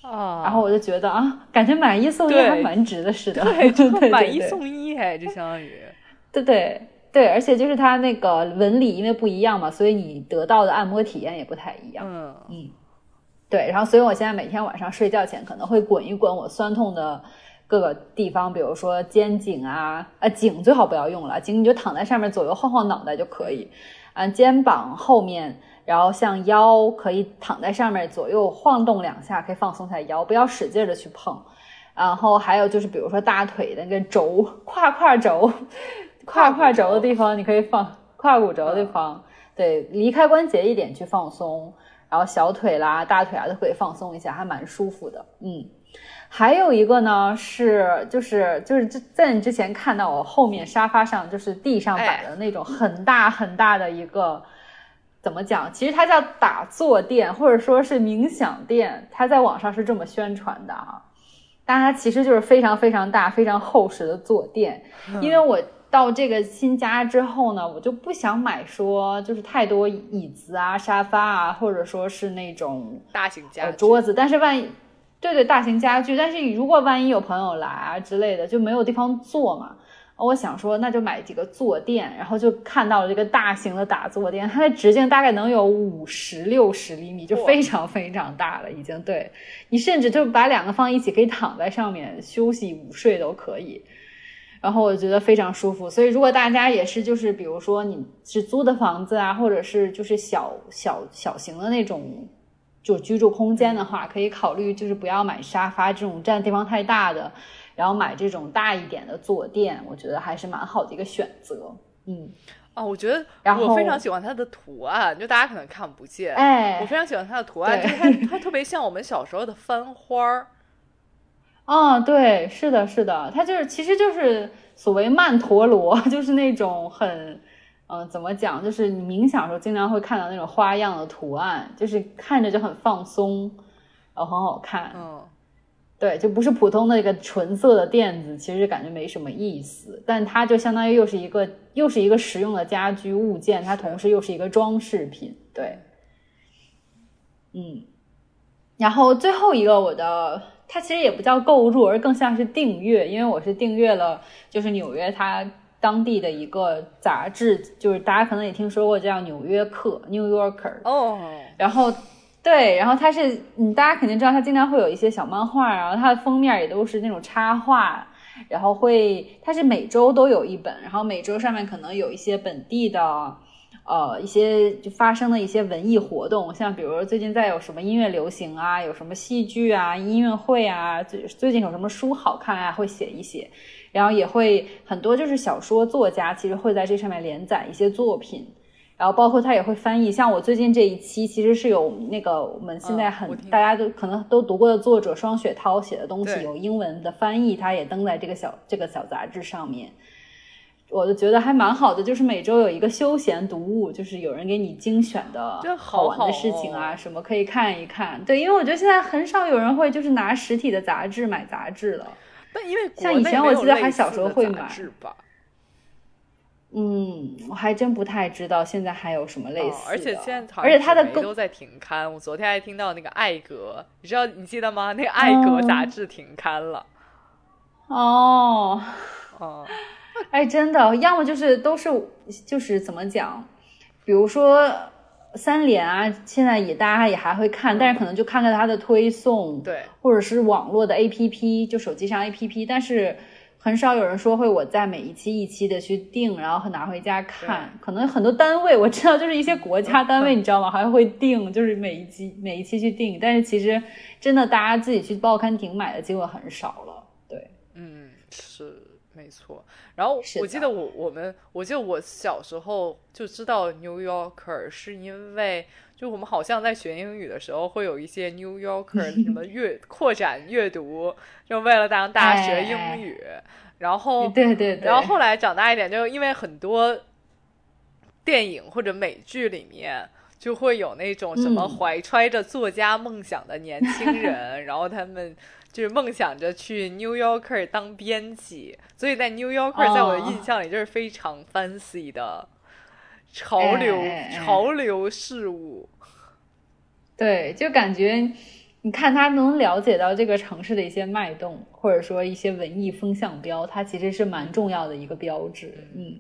啊，然后我就觉得啊，感觉买一送一还蛮值的似的。[LAUGHS] 对，对，买一送一哎，就相当于。[LAUGHS] 对对对，而且就是它那个纹理因为不一样嘛，所以你得到的按摩体验也不太一样。嗯嗯，对，然后所以我现在每天晚上睡觉前可能会滚一滚我酸痛的。各个地方，比如说肩颈啊，呃，颈最好不要用了，颈你就躺在上面左右晃晃脑袋就可以，啊，肩膀后面，然后像腰可以躺在上面左右晃动两下，可以放松下腰，不要使劲的去碰。然后还有就是，比如说大腿的那个轴，胯胯轴，胯胯轴的地方，你可以放胯骨轴的地方，对，离开关节一点去放松，然后小腿啦、大腿啊都可以放松一下，还蛮舒服的，嗯。还有一个呢，是就是就是在你之前看到我后面沙发上就是地上摆的那种很大很大的一个，怎么讲？其实它叫打坐垫或者说是冥想垫，它在网上是这么宣传的啊。但它其实就是非常非常大、非常厚实的坐垫。因为我到这个新家之后呢，我就不想买说就是太多椅子啊、沙发啊，或者说是那种大型家桌子，但是万一。对对，大型家具，但是如果万一有朋友来啊之类的，就没有地方坐嘛。我想说，那就买几个坐垫，然后就看到了这个大型的打坐垫，它的直径大概能有五十六十厘米，就非常非常大了，已经。对你甚至就把两个放一起，可以躺在上面休息午睡都可以。然后我觉得非常舒服，所以如果大家也是就是比如说你是租的房子啊，或者是就是小小小型的那种。就居住空间的话，可以考虑就是不要买沙发这种占地方太大的，然后买这种大一点的坐垫，我觉得还是蛮好的一个选择。嗯，啊，我觉得我非常喜欢它的图案，就大家可能看不见，哎，我非常喜欢它的图案，就是它它特别像我们小时候的翻花儿。哦，对，是的，是的，它就是其实就是所谓曼陀罗，[LAUGHS] 就是那种很。嗯，怎么讲？就是你冥想的时候，经常会看到那种花样的图案，就是看着就很放松，然后很好看。嗯，对，就不是普通的一个纯色的垫子，其实感觉没什么意思。但它就相当于又是一个又是一个实用的家居物件，它同时又是一个装饰品。对，嗯。然后最后一个，我的它其实也不叫购入，而更像是订阅，因为我是订阅了，就是纽约它。当地的一个杂志，就是大家可能也听说过，叫《纽约客》（New Yorker）。哦。然后，对，然后它是，嗯，大家肯定知道，它经常会有一些小漫画，然后它的封面也都是那种插画，然后会，它是每周都有一本，然后每周上面可能有一些本地的，呃，一些就发生的一些文艺活动，像比如最近在有什么音乐流行啊，有什么戏剧啊，音乐会啊，最最近有什么书好看啊，会写一写。然后也会很多，就是小说作家其实会在这上面连载一些作品，然后包括他也会翻译。像我最近这一期，其实是有那个我们现在很大家都可能都读过的作者双雪涛写的东西，有英文的翻译，他也登在这个小这个小杂志上面。我就觉得还蛮好的，就是每周有一个休闲读物，就是有人给你精选的好玩的事情啊，什么可以看一看。对，因为我觉得现在很少有人会就是拿实体的杂志买杂志了。但因为像以前我记得还小时候会买，嗯，我还真不太知道现在还有什么类似的。而且现在，而且它的都在停刊。我昨天还听到那个《艾格》，你知道你记得吗？那个《艾格》杂志停刊了。哦，哦，[LAUGHS] 哎，真的，要么就是都是就是怎么讲，比如说三联啊，现在也大家也还会看，但是可能就看看它的推送，对，或者是网络的 APP，就手机上 APP，但是。很少有人说会我在每一期一期的去订，然后拿回家看。可能很多单位我知道，就是一些国家单位，你知道吗？还会订，就是每一期每一期去订。但是其实真的，大家自己去报刊亭买的机会很少了。对，嗯，是没错。然后我记得我我们，我记得我小时候就知道《New Yorker》，是因为。就我们好像在学英语的时候，会有一些 New Yorker 什么 [LAUGHS] 阅扩展阅读，就为了让大家学英语。然后，对对对。然后后来长大一点，就因为很多电影或者美剧里面就会有那种什么怀揣着作家梦想的年轻人，然后他们就是梦想着去 New Yorker 当编辑，所以在 New Yorker 在我的印象里就是非常 fancy 的。潮流潮流事物，对，就感觉你看他能了解到这个城市的一些脉动，或者说一些文艺风向标，它其实是蛮重要的一个标志。嗯，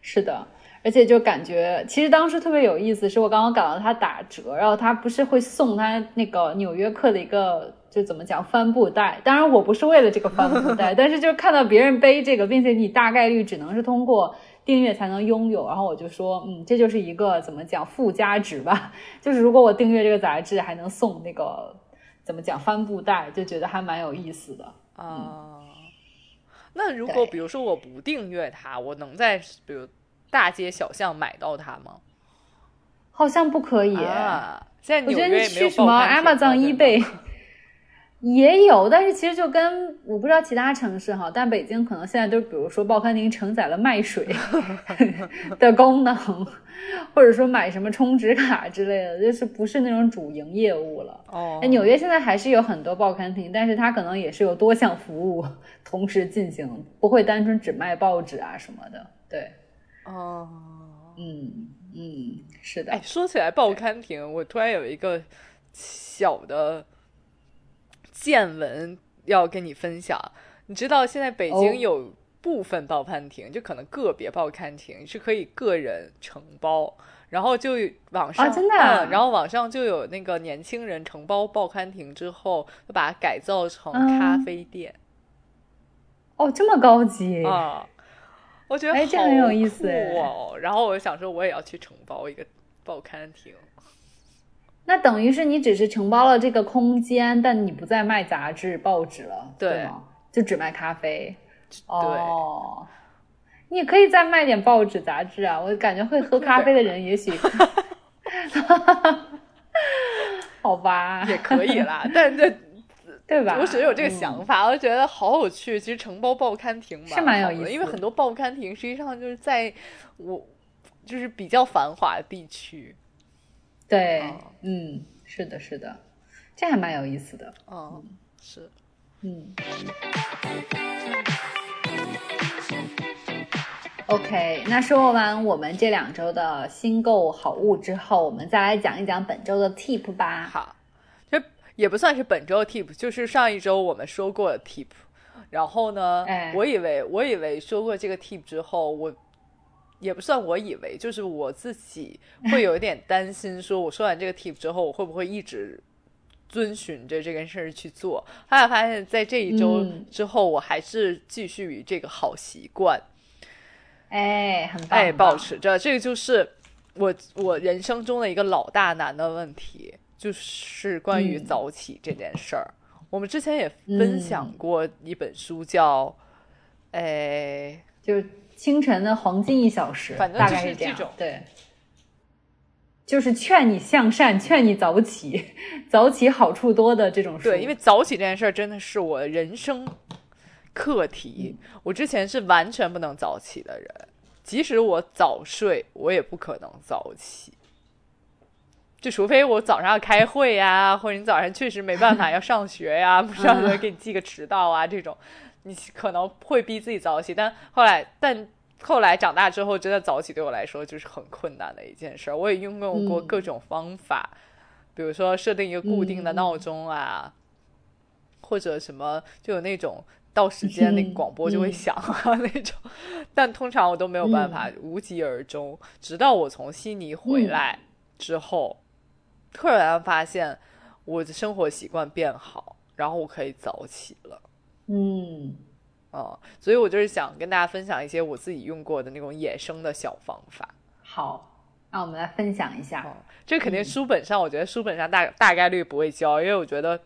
是的，而且就感觉其实当时特别有意思，是我刚刚赶到他打折，然后他不是会送他那个纽约客的一个就怎么讲帆布袋，当然我不是为了这个帆布袋，[LAUGHS] 但是就是看到别人背这个，并且你大概率只能是通过。订阅才能拥有，然后我就说，嗯，这就是一个怎么讲附加值吧，[LAUGHS] 就是如果我订阅这个杂志，还能送那个怎么讲帆布袋，就觉得还蛮有意思的啊。那如果比如说我不订阅它，我能在比如大街小巷买到它吗？好像不可以。现在我觉得你去什么 Amazon、eBay。也有，但是其实就跟我不知道其他城市哈，但北京可能现在都比如说报刊亭承载了卖水 [LAUGHS] 的功能，或者说买什么充值卡之类的，就是不是那种主营业务了。哦，哎，纽约现在还是有很多报刊亭，但是它可能也是有多项服务同时进行，不会单纯只卖报纸啊什么的。对，哦，嗯嗯，是的。哎，说起来报刊亭，我突然有一个小的。见闻要跟你分享，你知道现在北京有部分报刊亭，就可能个别报刊亭是可以个人承包，然后就网上真的，然后网上就有那个年轻人承包报刊亭之后，就把它改造成咖啡店。哦，这么高级啊！我觉得哎，这很有意思哦。然后我就想说，我也要去承包一个报刊亭。那等于是你只是承包了这个空间，但你不再卖杂志、报纸了，对吗？就只卖咖啡。哦，你也可以再卖点报纸、杂志啊！我感觉会喝咖啡的人也许 [LAUGHS] [LAUGHS] 好吧，也可以啦。但这 [LAUGHS] 对吧？我只是有这个想法，我觉得好有趣。其实承包报刊亭是蛮有意思，因为很多报刊亭实际上就是在我就是比较繁华的地区。对，嗯，是的，是的，这还蛮有意思的。嗯，是，嗯。OK，那说完我们这两周的新购好物之后，我们再来讲一讲本周的 tip 吧。好，这也不算是本周的 tip，就是上一周我们说过的 tip。然后呢，我以为我以为说过这个 tip 之后，我。也不算，我以为就是我自己会有一点担心，说我说完这个 tip 之后，我会不会一直遵循着这件事儿去做？后来发现，在这一周之后，我还是继续于这个好习惯，哎，很棒，哎，保持着。这个就是我我人生中的一个老大难的问题，就是关于早起这件事儿。我们之前也分享过一本书，叫哎，就。清晨的黄金一小时，大概是这样。对，就是劝你向善，劝你早起，[LAUGHS] 早起好处多的这种书。对，因为早起这件事儿真的是我人生课题。我之前是完全不能早起的人，即使我早睡，我也不可能早起。就除非我早上要开会呀，或者你早上确实没办法 [LAUGHS] 要上学呀，不上学给你记个迟到啊这种。你可能会逼自己早起，但后来，但后来长大之后，真的早起对我来说就是很困难的一件事。我也运用过嗯各种方法，比如说设定一个固定的闹钟啊，或者什么，就有那种到时间那个嗯广播就会嗯响啊那种，但通常我都没有办法，无疾而终。直到我从悉尼回嗯来之后，突然发现我的生活习惯变好，然后我可以早起了。嗯哦，所以我就是想跟大家分享一些我自己用过的那种野生的小方法。好，那我们来分享一下。哦，这肯定嗯书本上，我觉得书本上大大概率不会教，因为我觉得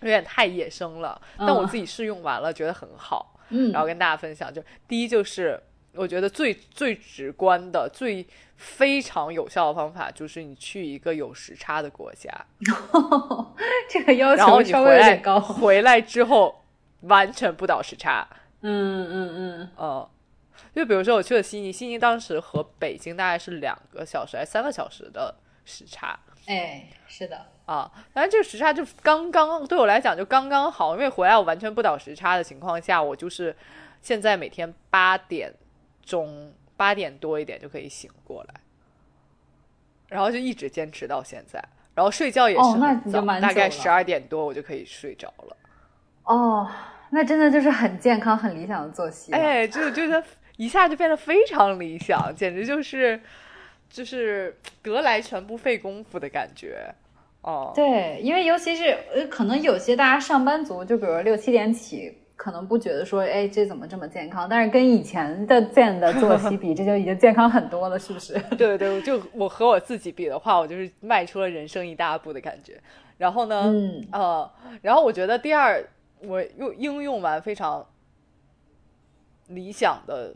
有点太野生了。但我嗯自己试用完了，觉得很好，嗯，然后跟大家分享。就第一就是，我觉得最最直观的、最非常有效的方法，就是你去一个有时差的国家，[LAUGHS] 这个要求稍微有点高。回来之后完全不倒时差。嗯嗯嗯，嗯，就比如说我去了悉尼，悉尼当时和北京大概是两个小时还是三个小时的时差。哎，是的，啊，但是这个时差就刚刚对我来讲就刚刚好，因为回来我完全不倒时差的情况下，我就是现在每天八点钟八点多一点就可以醒过来，然后就一直坚持到现在，然后睡觉也是早，大概十二点多我就可以睡着了。哦，那真的就是很健康、很理想的作息了。哎，就觉得一下就变得非常理想，简直就是就是得来全不费功夫的感觉。哦，对，因为尤其是呃，可能有些大家上班族，就比如六七点起，可能不觉得说，哎，这怎么这么健康？但是跟以前的健的作息比，这就已经健康很多了，是不是？[LAUGHS] 对对，就我和我自己比的话，我就是迈出了人生一大步的感觉。然后呢，嗯呃，然后我觉得第二，我用应用完非常理想的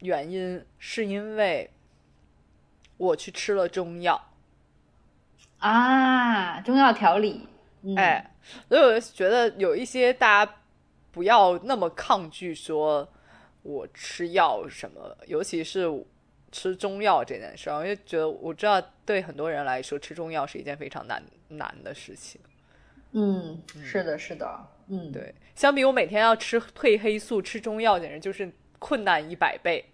原因，是因为我去吃了中药。啊，中药调理，嗯、哎，所以我就觉得有一些大家不要那么抗拒说我吃药什么，尤其是吃中药这件事儿，因为觉得我知道对很多人来说吃中药是一件非常难难的事情。嗯，是的，是的，嗯，对，相比我每天要吃褪黑素、吃中药，简直就是困难一百倍。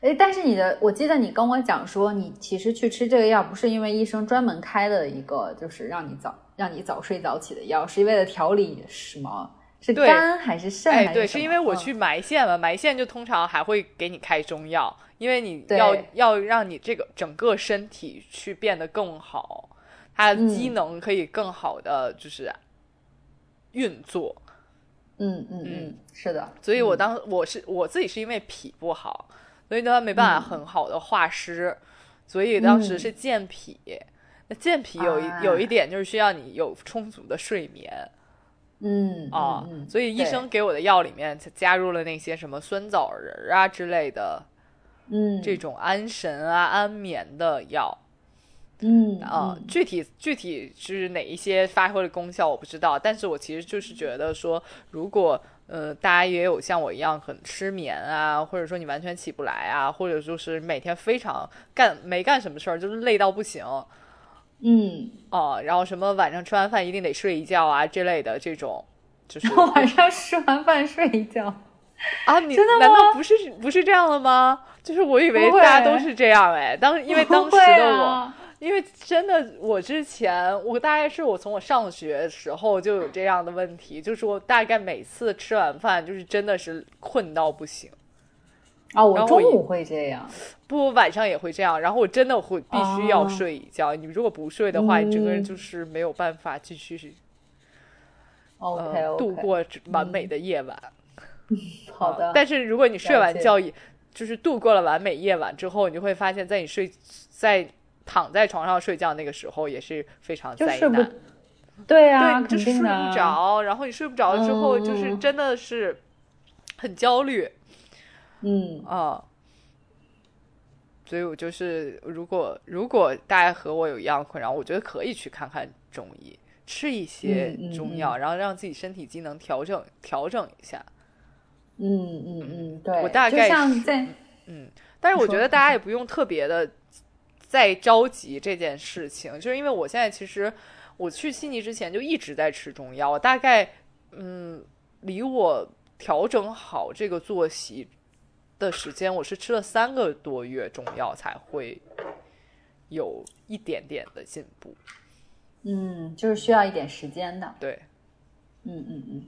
哎，但是你的，我记得你跟我讲说，你其实去吃这个药不是因为医生专门开的一个，就是让你早让你早睡早起的药，是为了调理什么？是肝还是肾？哎，对，还是因为我嗯去埋线了，埋线就通常还会给你开中药，因为你要要让你这个整个身体去变得更好，它的机嗯能可以更好的就是运作。嗯嗯嗯，是的，所以我当我是我自己是因为脾不好，所以呢没办法很好的化湿，所以当时是健脾。那健脾有一、啊。有一点就是需要你有充足的睡眠。嗯啊，所以医生给我的药里面加入了那些什么酸枣仁啊之类的嗯。这种安神啊、安眠的药嗯啊。嗯具体具体是哪一些发挥的功效我不知道，但是我其实就是觉得说，如果呃大家也有像我一样很失眠啊，或者说你完全起不来啊，或者就是每天非常干没干什么事儿，就是累到不行。嗯，啊，然后什么晚上吃完饭一定得睡一觉啊之类的这种，就是晚上吃完饭睡一觉，[LAUGHS] 啊，你真的难道不是不是这样的吗？就是我以为大家都是这样哎，当因为当时的我，啊因为真的我之前我大概是我从我上学时候就有这样的问题，就是我大概每次吃完饭就是真的是困到不行，啊，我中午会这样，不晚上也会这样，然后我真的会必须要哦。睡一觉，你如果不睡的话，你整个人嗯。就是没有办法继续 OK 呃 OK，度过完美的夜晚。[LAUGHS] 好的，但是如果你睡完觉也，就是度过了完美夜晚之后，你就会发现，在你睡在躺在床上睡觉那个时候，也是非常灾难。，对啊，就睡肯定的啊不，着，然后你睡不着之后，就是嗯真的是很焦虑嗯啊。所以我就是，如果如果大家和我有一样的困扰，我觉得可以去看看中医，吃一些嗯嗯中药，然后让自己身体机能调整调整一下。嗯嗯嗯，对，我大概嗯，但是我觉得大家也不用特别的再着急这件事情，就是因为我现在其实我去悉尼之前就一直在吃中药，我大概嗯离我调整好这个作息的时间，我是吃了三个多月中药才会有一点点的进步。嗯，就是需要一点时间的。对，嗯嗯嗯，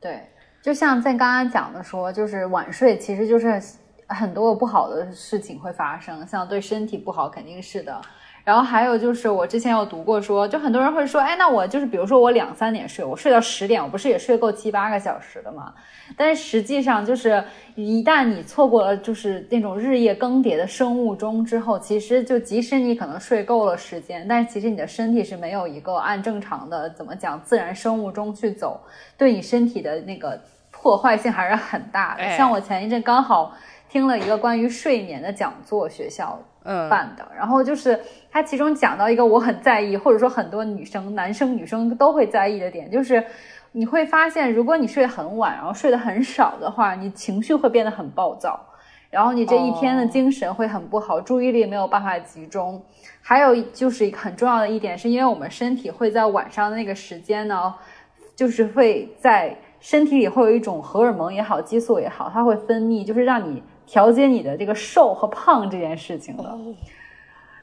对，就像在刚刚讲的说，就是晚睡其实就是很多不好的事情会发生，像对身体不好肯定是的。然后还有就是我之前有读过说，就很多人会说，哎，那我就是比如说我两三点睡，我睡到十点，我不是也睡够七八个小时的吗？但是实际上就是一旦你错过了就是那种日夜更迭的生物钟之后，其实就即使你可能睡够了时间，但是其实你的身体是没有一个按正常的怎么讲自然生物钟去走，对你身体的那个破坏性还是很大的。像我前一阵刚好听了一个关于睡眠的讲座，学校。嗯，办的，然后就是他其中讲到一个我很在意，或者说很多女生、男生、女生都会在意的点，就是你会发现，如果你睡很晚，然后睡得很少的话，你情绪会变得很暴躁，然后你这一天的精神会很不好，注意力没有办法集中。还有就是很重要的一点，是因为我们身体会在晚上的那个时间呢，就是会在身体里会有一种荷尔蒙也好，激素也好，它会分泌，就是让你。调节你的这个瘦和胖这件事情的，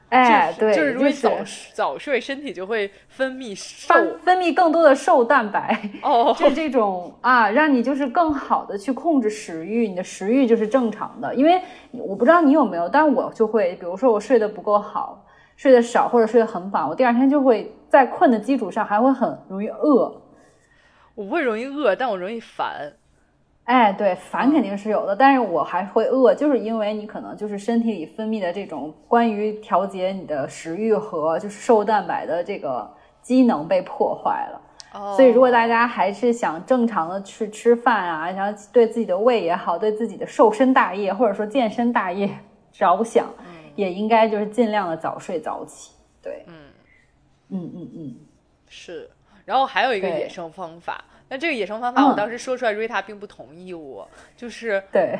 哎，对，就是如果早早睡，身体就会分泌瘦，分泌更多的瘦蛋白，哦，[LAUGHS] 就这种啊，让你就是更好的去控制食欲，你的食欲就是正常的。因为我不知道你有没有，但我就会，比如说我睡得不够好，睡得少或者睡得很晚，我第二天就会在困的基础上还会很容易饿。我不会容易饿，但我容易烦。哎，对，烦肯定是有的，但是我还会饿，就是因为你可能就是身体里分泌的这种关于调节你的食欲和就是瘦蛋白的这个机能被破坏了。哦，所以如果大家还是想正常的去吃饭啊，想对自己的胃也好，对自己的瘦身大业或者说健身大业 [LAUGHS] 着想，也应该就是尽量的早睡早起。对，嗯，嗯嗯嗯，是。然后还有一个野生方法。那这个野生方法，我当时说出来，瑞塔并不同意我，就是对，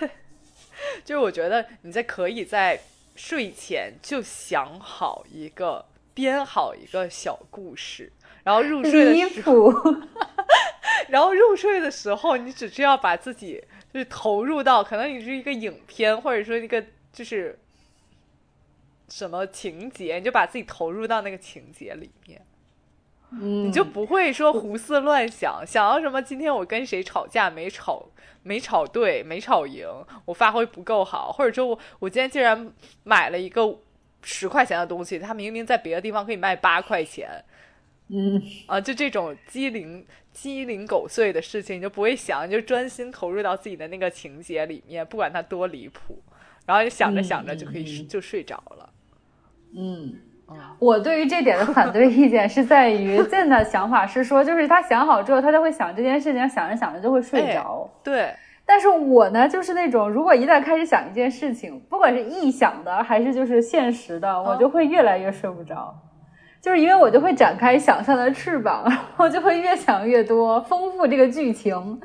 [LAUGHS] [LAUGHS] 就是我觉得你在可以在睡前就想好一个编好一个小故事，然后入睡的时候，[LAUGHS] 然后入睡的时候，你只需要把自己就是投入到，可能你是一个影片，或者说一个就是什么情节，你就把自己投入到那个情节里面。你就不会说胡思乱想，[LAUGHS] 想到什么？今天我跟谁吵架没吵没吵对，没吵赢，我发挥不够好，或者说我我今天竟然买了一个十块钱的东西，它明明在别的地方可以卖八块钱，嗯啊，就这种鸡零鸡零狗碎的事情，你就不会想，你就专心投入到自己的那个情节里面，不管它多离谱，然后你想着想着就可以就睡着了，嗯。我对于这点的反对意见是在于 [LAUGHS] 朕的想法是说，就是他想好之后，他就会想这件事情，想着想着就会睡着。对。但是我呢，就是那种如果一旦开始想一件事情，不管是臆想的还是就是现实的，我就会越来越睡不着。就是因为我就会展开想象的翅膀，[LAUGHS] 然后就会越想越多，丰富这个剧情，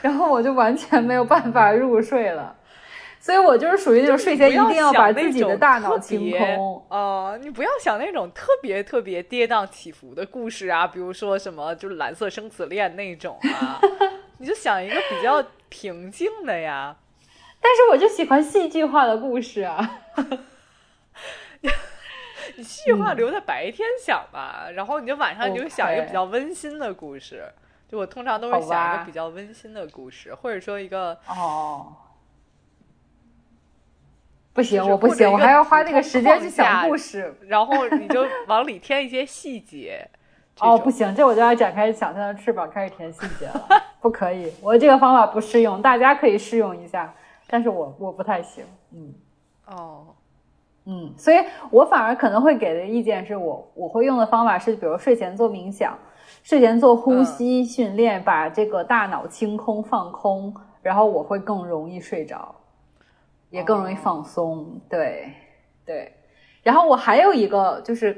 然后我就完全没有办法入睡了。所以我就是属于那种睡前一定要把自己的大脑清空。呃，你不要想那种特别特别跌宕起伏的故事啊，比如说什么就是蓝色生死恋那种啊，[LAUGHS] 你就想一个比较平静的呀。[LAUGHS] 但是我就喜欢戏剧化的故事啊。[LAUGHS] 你戏剧化留在白天想吧，然后你就晚上你就想一个比较温馨的故事。就我通常都会想一个比较温馨的故事，或者说一个哦。不行，我不行，我还要花那个时间去想故事，然后你就往里添一些细节。[LAUGHS] 哦，不行，这我就要展开想象的翅膀，开始填细节了。不可以，我这个方法不适用，大家可以试用一下，但是我我不太行。嗯，哦，嗯，所以我反而可能会给的意见是我我会用的方法是，比如睡前做冥想，睡前做呼吸训练，把这个大脑清空放空，然后我会更容易睡着。也更容易放松，对，对。然后我还有一个就是，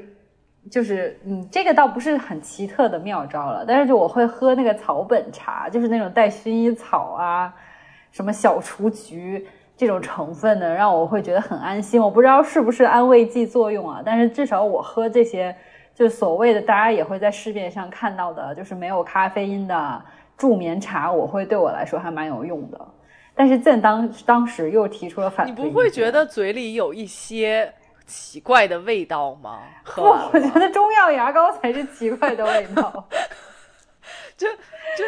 就是嗯，这个倒不是很奇特的妙招了，但是就我会喝那个草本茶，就是那种带薰衣草啊、什么小雏菊这种成分的，让我会觉得很安心。我不知道是不是安慰剂作用啊，但是至少我喝这些，就所谓的大家也会在市面上看到的，就是没有咖啡因的助眠茶，我会对我来说还蛮有用的。但是朕当当时又提出了反对你。不会觉？得嘴里有一些奇怪的味道吗？[LAUGHS] 我觉得中药牙膏才是奇怪的味道。[LAUGHS] 就就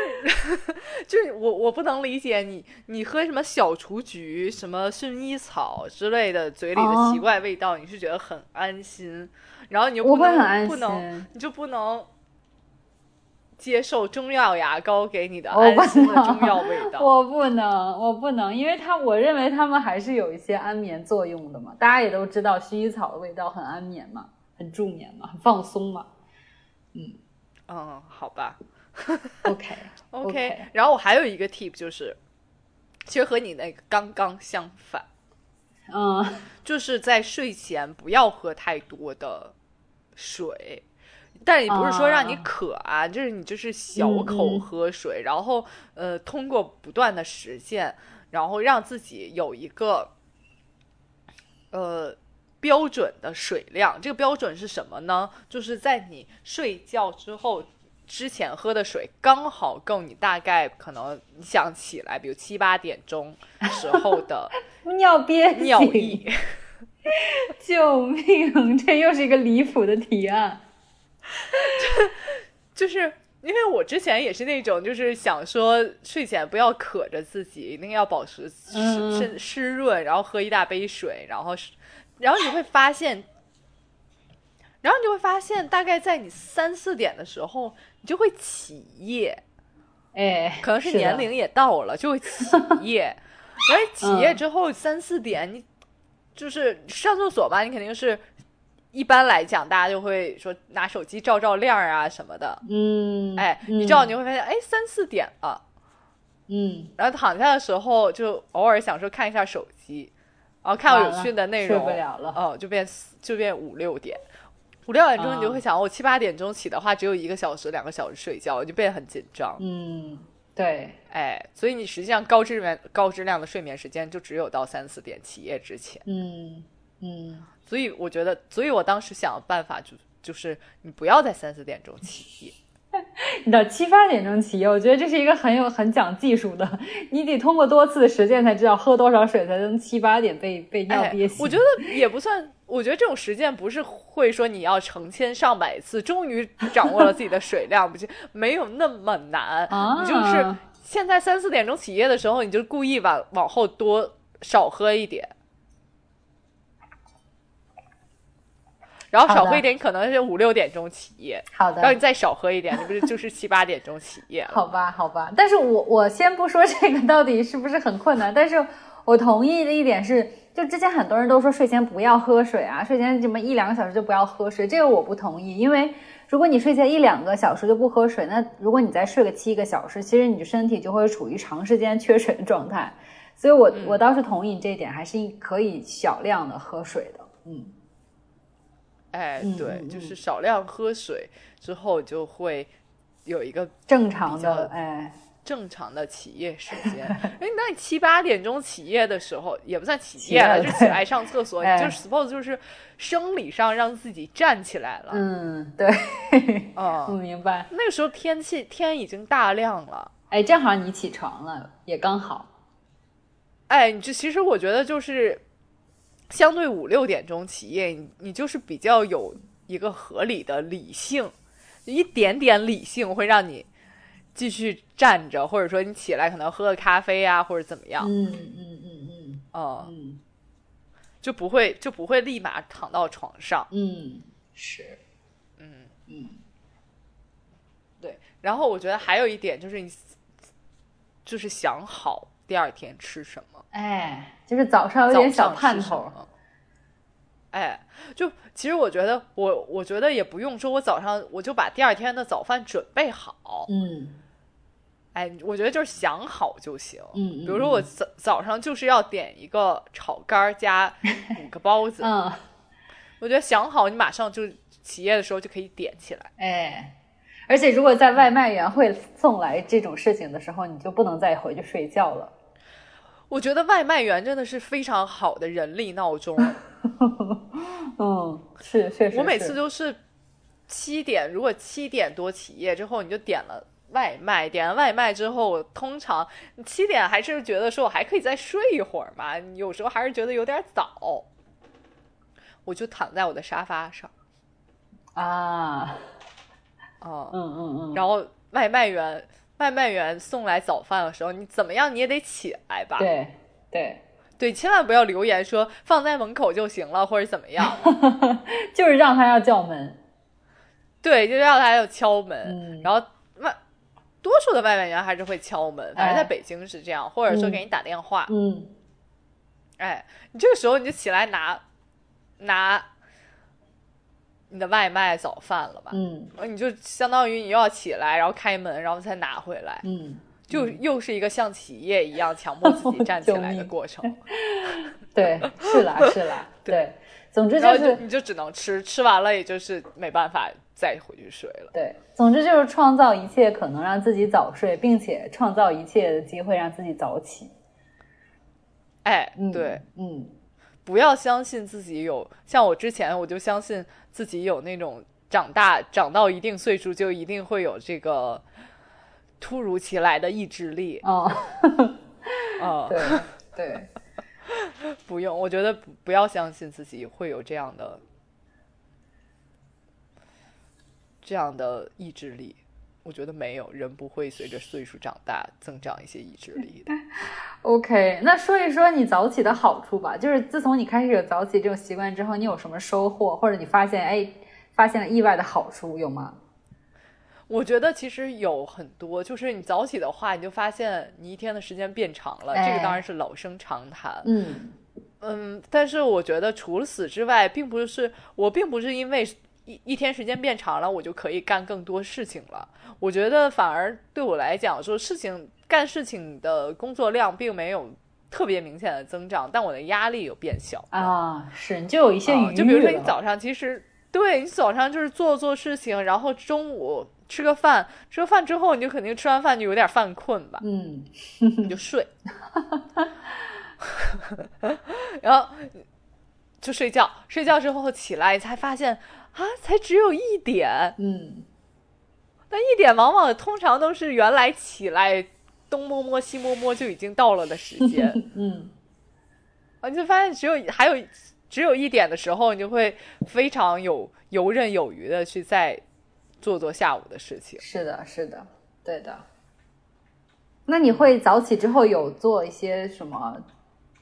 [LAUGHS] 就是我我不能理解你你喝什么小雏菊、什么薰衣草之类的嘴里的哦奇怪味道，你是觉得很安心，然后你又不能会很安不能你就不能接受中药牙膏给你的安心的中药味道。[LAUGHS] 我不能，我不能，因为它我认为它们还是有一些安眠作用的嘛。大家也都知道，薰衣草的味道很安眠嘛，很助眠嘛，很放松嘛。嗯，好吧 [LAUGHS] OK，OK。[LAUGHS] 然后我还有一个 tip 就是，其实和你那个刚刚相反。嗯，就是在睡前不要喝太多的水，但也不是说让你啊渴啊，就是你就是小嗯口嗯喝水，然后呃，通过不断的实践，然后让自己有一个呃标准的水量。这个标准是什么呢？就是在你睡觉之后。之前喝的水刚好够你大概可能你想起来，比如七八点钟时候的 [LAUGHS] 尿憋尿醒意，[LAUGHS] 救命！这又是一个离谱的提案。[LAUGHS] 就是因为我之前也是那种，就是想说睡前不要渴着自己，一定要保持湿嗯湿湿润，然后喝一大杯水，然后，然后你会发现，然后你就会发现，大概在你三四点的时候，你就会起夜，哎，可能是年龄也到了，就会起 [LAUGHS] 夜。然后起夜之后三四点，你就是上厕所吧，你肯定是。一般来讲，大家就会说拿手机照照亮啊什么的，嗯，哎，嗯。你知道你会发现，哎，三四点了，嗯，然后躺下的时候就偶尔想说看一下手机，然后看到有趣的内容，受不了了。哦，就变四就变五六点，五六点钟你就会想，我七八点钟起的话，只有一个小时、两个小时睡觉，我就变得很紧张，嗯，对，哎，所以你实际上高质量高质量的睡眠时间就只有到三四点起夜之前，嗯嗯，所以我觉得，所以我当时想的办法就就是你不要在三四点钟起夜。[LAUGHS] 你到七八点钟起夜，我觉得这是一个很有很讲技术的，你得通过多次的实践才知道喝多少水才能七八点被被尿憋醒。哎。我觉得也不算，我觉得这种实践不是会说你要成千上百次，终于掌握了自己的水量，不是没有那么难。啊你就是现在三四点钟起夜的时候，你就故意往往后多少喝一点。然后少喝一点，可能是五六点钟起夜，好的，然后你再少喝一点，你不是就是七八点钟起夜了？好吧，好吧。但是我我先不说这个到底是不是很困难，但是我同意的一点是，就之前很多人都说睡前不要喝水啊，睡前什么一两个小时就不要喝水，这个我不同意，因为如果你睡前一两个小时就不喝水，那如果你再睡个七个小时，其实你身体就会处于长时间缺水的状态。所以我，我倒是同意你这一点，还是可以小量的喝水的。嗯，哎，嗯对，嗯就是少量喝水之后就会有一个正常的，哎，正常的起夜时间。哎，那你七八点钟起夜的时候，也不算起起夜了，夜就起来上厕所，[LAUGHS] 哎你就 suppose 就是生理上让自己站起来了。嗯，对，哦，[LAUGHS] 我明白。那个时候天气天已经大亮了。哎，正好你起床了，也刚好。哎，你这其实我觉得就是相对五六点钟起夜，你你就是比较有一个合理的理性，一点点理性会让你继续站着，或者说你起来可能喝个咖啡啊，或者怎么样，嗯嗯嗯嗯嗯，嗯就不会就不会立马躺到床上。嗯，是，嗯，嗯对。然后我觉得还有一点就是你就是想好第二天吃什么。哎，就是早上有点小盼头。哎，就其实我觉得我我觉得也不用说，我早上我就把第二天的早饭准备好。嗯哎，我觉得就是想好就行。嗯，比如说我早早上就是要点一个炒肝加五个包子，[LAUGHS] 嗯，我觉得想好你马上就起夜的时候就可以点起来。哎，而且如果在外卖员会送来这种事情的时候，你就不能再回去睡觉了。我觉得外卖员真的是非常好的人力闹钟。[LAUGHS] 嗯，是确实是，我每次都是七点，如果七点多起夜之后，你就点了外卖，点了外卖之后，通常七点还是觉得说我还可以再睡一会儿嘛，有时候还是觉得有点早，我就躺在我的沙发上。啊，哦，嗯嗯嗯，然后外卖员外卖员送来早饭的时候，你怎么样你也得起来吧？对对。对，千万不要留言说放在门口就行了，或者怎么样。[LAUGHS] 就是让他要叫门，对，就让他要敲门，嗯。然后外多数的外卖员还是会敲门，反正在哎北京是这样，或者说嗯。给你打电话。嗯。哎，你这个时候你就起来拿拿你的外卖早饭了吧？嗯你就相当于你又要起来，然后开门，然后再拿回来，嗯，就又是一个像企业一样强迫自己站起来的过程。[LAUGHS] 对，是啦是啦，[LAUGHS] 对，总之就就是你就只能吃，吃完了也就是没办法再回去睡了。对，总之就是创造一切可能让自己早睡，并且创造一切的机会让自己早起。哎，嗯，对，，嗯不要相信自己有，像我之前我就相信自己有那种长大长到一定岁数就一定会有这个突如其来的意志力。哦，啊、[LAUGHS] 对对，[LAUGHS] 不用，我觉得不不要相信自己会有这样的这样的意志力。我觉得没有人不会随着岁数长大增长一些意志力的。[LAUGHS] OK，那说一说你早起的好处吧。就是自从你开始有早起这种习惯之后，你有什么收获，或者你发现哎发现了意外的好处有吗？我觉得其实有很多，就是你早起的话，你就发现你一天的时间变长了，这哎个当然是老生常谈。嗯嗯，但是我觉得除了此之外，并不是我并不是因为一一天时间变长了，我就可以干更多事情了。我觉得反而对我来讲，说事情干事情的工作量并没有特别明显的增长，但我的压力有变小。啊，是你就有一些余啊就比如说你早上其实对你早上就是做做事情，然后中午吃个饭，吃个饭之后你就肯定吃完饭就有点犯困吧，嗯你就睡，[LAUGHS] 然后就睡觉，睡觉之后起来才发现啊，才只有一点，嗯那一点往往通常都是原来起来东摸摸西摸摸就已经到了的时间。[LAUGHS] 嗯啊，你就发现只有还有只有一点的时候，你就会非常有游刃有余的去再做做下午的事情。是的，是的，对的。那你会早起之后有做一些什么，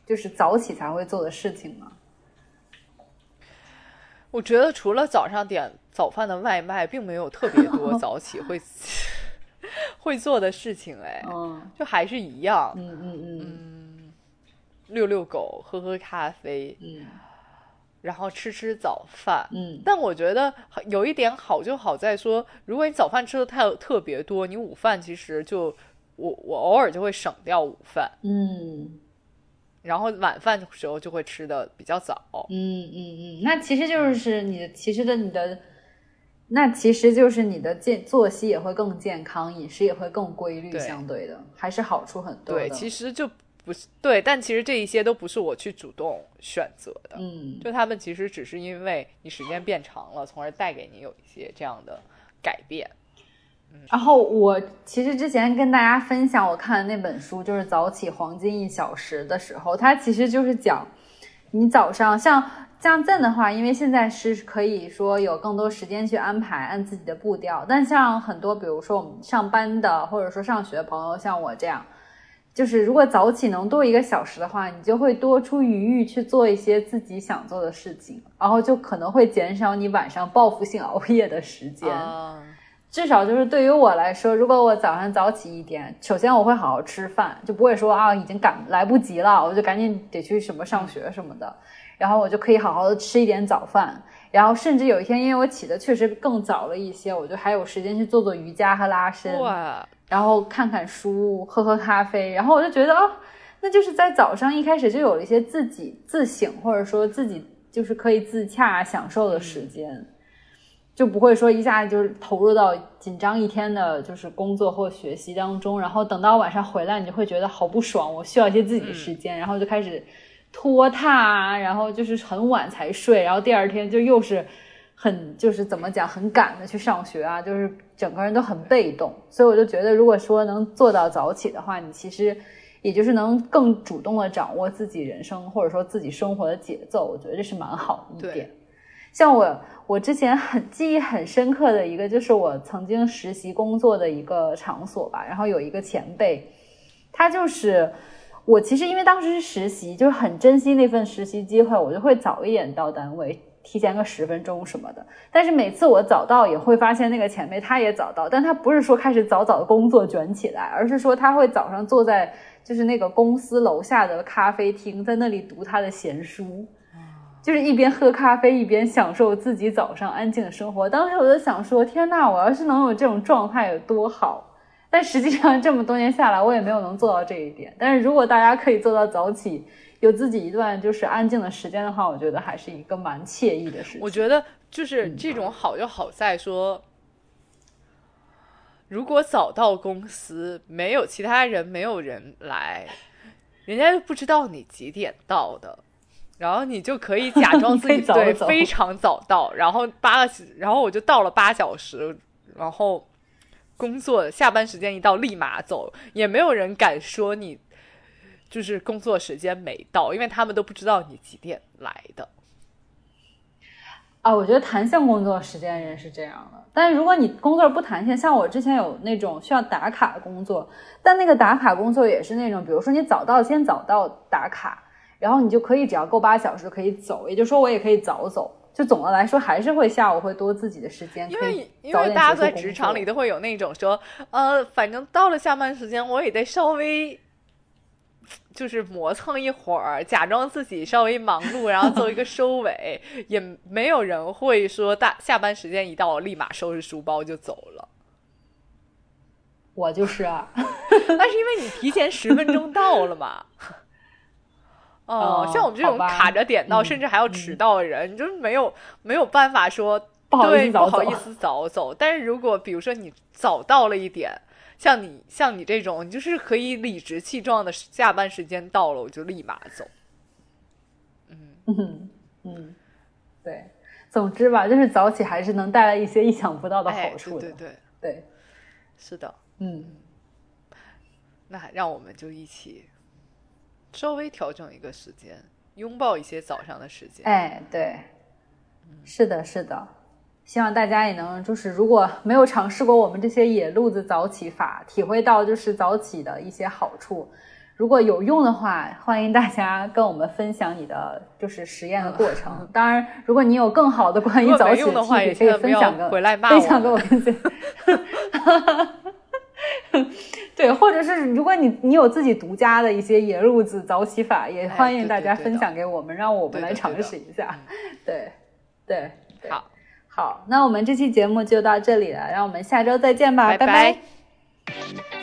就是早起才会做的事情吗？我觉得除了早上点早饭的外卖，并没有特别多 [LAUGHS] 早起会 [LAUGHS] 会做的事情，哎，嗯就还是一样，嗯嗯嗯遛遛狗，喝喝咖啡，嗯然后吃吃早饭。嗯但我觉得有一点好就好在说，如果你早饭吃的太特别多，你午饭其实就我我偶尔就会省掉午饭，嗯然后晚饭的时候就会吃的比较早。嗯嗯嗯，那其实就是你的，其实的你的，那其实就是你的健作息也会更健康，饮食也会更规律，相对的还是好处很多的。对，其实就不是对，但其实这一些都不是我去主动选择的，嗯就他们其实只是因为你时间变长了，从而带给你有一些这样的改变。然后我其实之前跟大家分享我看的那本书，就是《早起黄金一小时》的时候，它其实就是讲你早上像像赞的话，因为现在是可以说有更多时间去安排，按自己的步调。但像很多，比如说我们上班的或者说上学的朋友，像我这样，就是如果早起能多一个小时的话，你就会多出余裕去做一些自己想做的事情，然后就可能会减少你晚上报复性熬夜的时间。啊，至少就是对于我来说，如果我早上早起一点，首先我会好好吃饭，就不会说啊已经赶来不及了，我就赶紧得去什么上学什么的，然后我就可以好好的吃一点早饭，然后甚至有一天因为我起的确实更早了一些，我就还有时间去做做瑜伽和拉伸，哇，然后看看书，喝喝咖啡，然后我就觉得哦，那就是在早上一开始就有了一些自己自省，或者说自己就是可以自洽享受的时间，就不会说一下子就是投入到紧张一天的就是工作或学习当中，然后等到晚上回来，你就会觉得好不爽，我需要一些自己的时间，然后就开始拖沓啊，然后就是很晚才睡，然后第二天就又是。很就是怎么讲，很赶的去上学啊，就是整个人都很被动。所以我就觉得，如果说能做到早起的话，你其实也就是能更主动的掌握自己人生或者说自己生活的节奏。我觉得这是蛮好的一点。像我，我之前很记忆很深刻的一个，就是我曾经实习工作的一个场所吧。然后有一个前辈，他就是我，其实因为当时是实习，就是很珍惜那份实习机会，我就会早一点到单位。提前个十分钟什么的，但是每次我早到也会发现那个前辈他也早到，但他不是说开始早早的工作卷起来，而是说他会早上坐在就是那个公司楼下的咖啡厅，在那里读他的闲书，就是一边喝咖啡一边享受自己早上安静的生活。当时我就想说，天呐，我要是能有这种状态有多好！但实际上这么多年下来，我也没有能做到这一点。但是如果大家可以做到早起。有自己一段就是安静的时间的话，我觉得还是一个蛮惬意的事情。我觉得就是这种好就好在说，如果早到公司，没有其他人，没有人来，人家就不知道你几点到的，然后你就可以假装自己 [LAUGHS] 对非常早到，然后八个，然后我就到了八小时，然后工作下班时间一到立马走，也没有人敢说你。就是工作时间没到，因为他们都不知道你几点来的。啊，我觉得弹性工作时间人是这样的，但是如果你工作不弹性，像我之前有那种需要打卡的工作，但那个打卡工作也是那种，比如说你早到先早到打卡，然后你就可以只要够八小时可以走，也就是说我也可以早走。就总的来说，还是会下午会多自己的时间，因为因为大家在职场里都会有那种说，呃，反正到了下班时间，我也得稍微。就是磨蹭一会儿，假装自己稍微忙碌，然后做一个 [LAUGHS] 收尾，也没有人会说大下班时间一到，立马收拾书包就走了。我就是啊，[LAUGHS] 那是因为你提前十分钟到了嘛。哦，像我们这种卡着点到，甚至还要迟到的人，你就没有没有办法说不好意思不好意思早走。但是如果比如说你早到了一点。像你像你这种，你就是可以理直气壮的，下班时间到了我就立马走。嗯嗯嗯，对，总之吧，就是早起还是能带来一些意想不到的好处的。对对对，是的，嗯。那让我们就一起稍微调整一个时间，拥抱一些早上的时间。哎，对，是的，是的。希望大家也能，就是如果没有尝试过我们这些野路子早起法，体会到就是早起的一些好处。如果有用的话，欢迎大家跟我们分享你的就是实验的过程。当然，如果你有更好的关于早起的话，也可以分享个分享给我分享。[LAUGHS] 对，或者是如果你你有自己独家的一些野路子早起法，也欢迎大家分享给我们，让我们来尝试一下。[LAUGHS] 对对，好。好，那我们这期节目就到这里了，让我们下周再见吧，拜拜。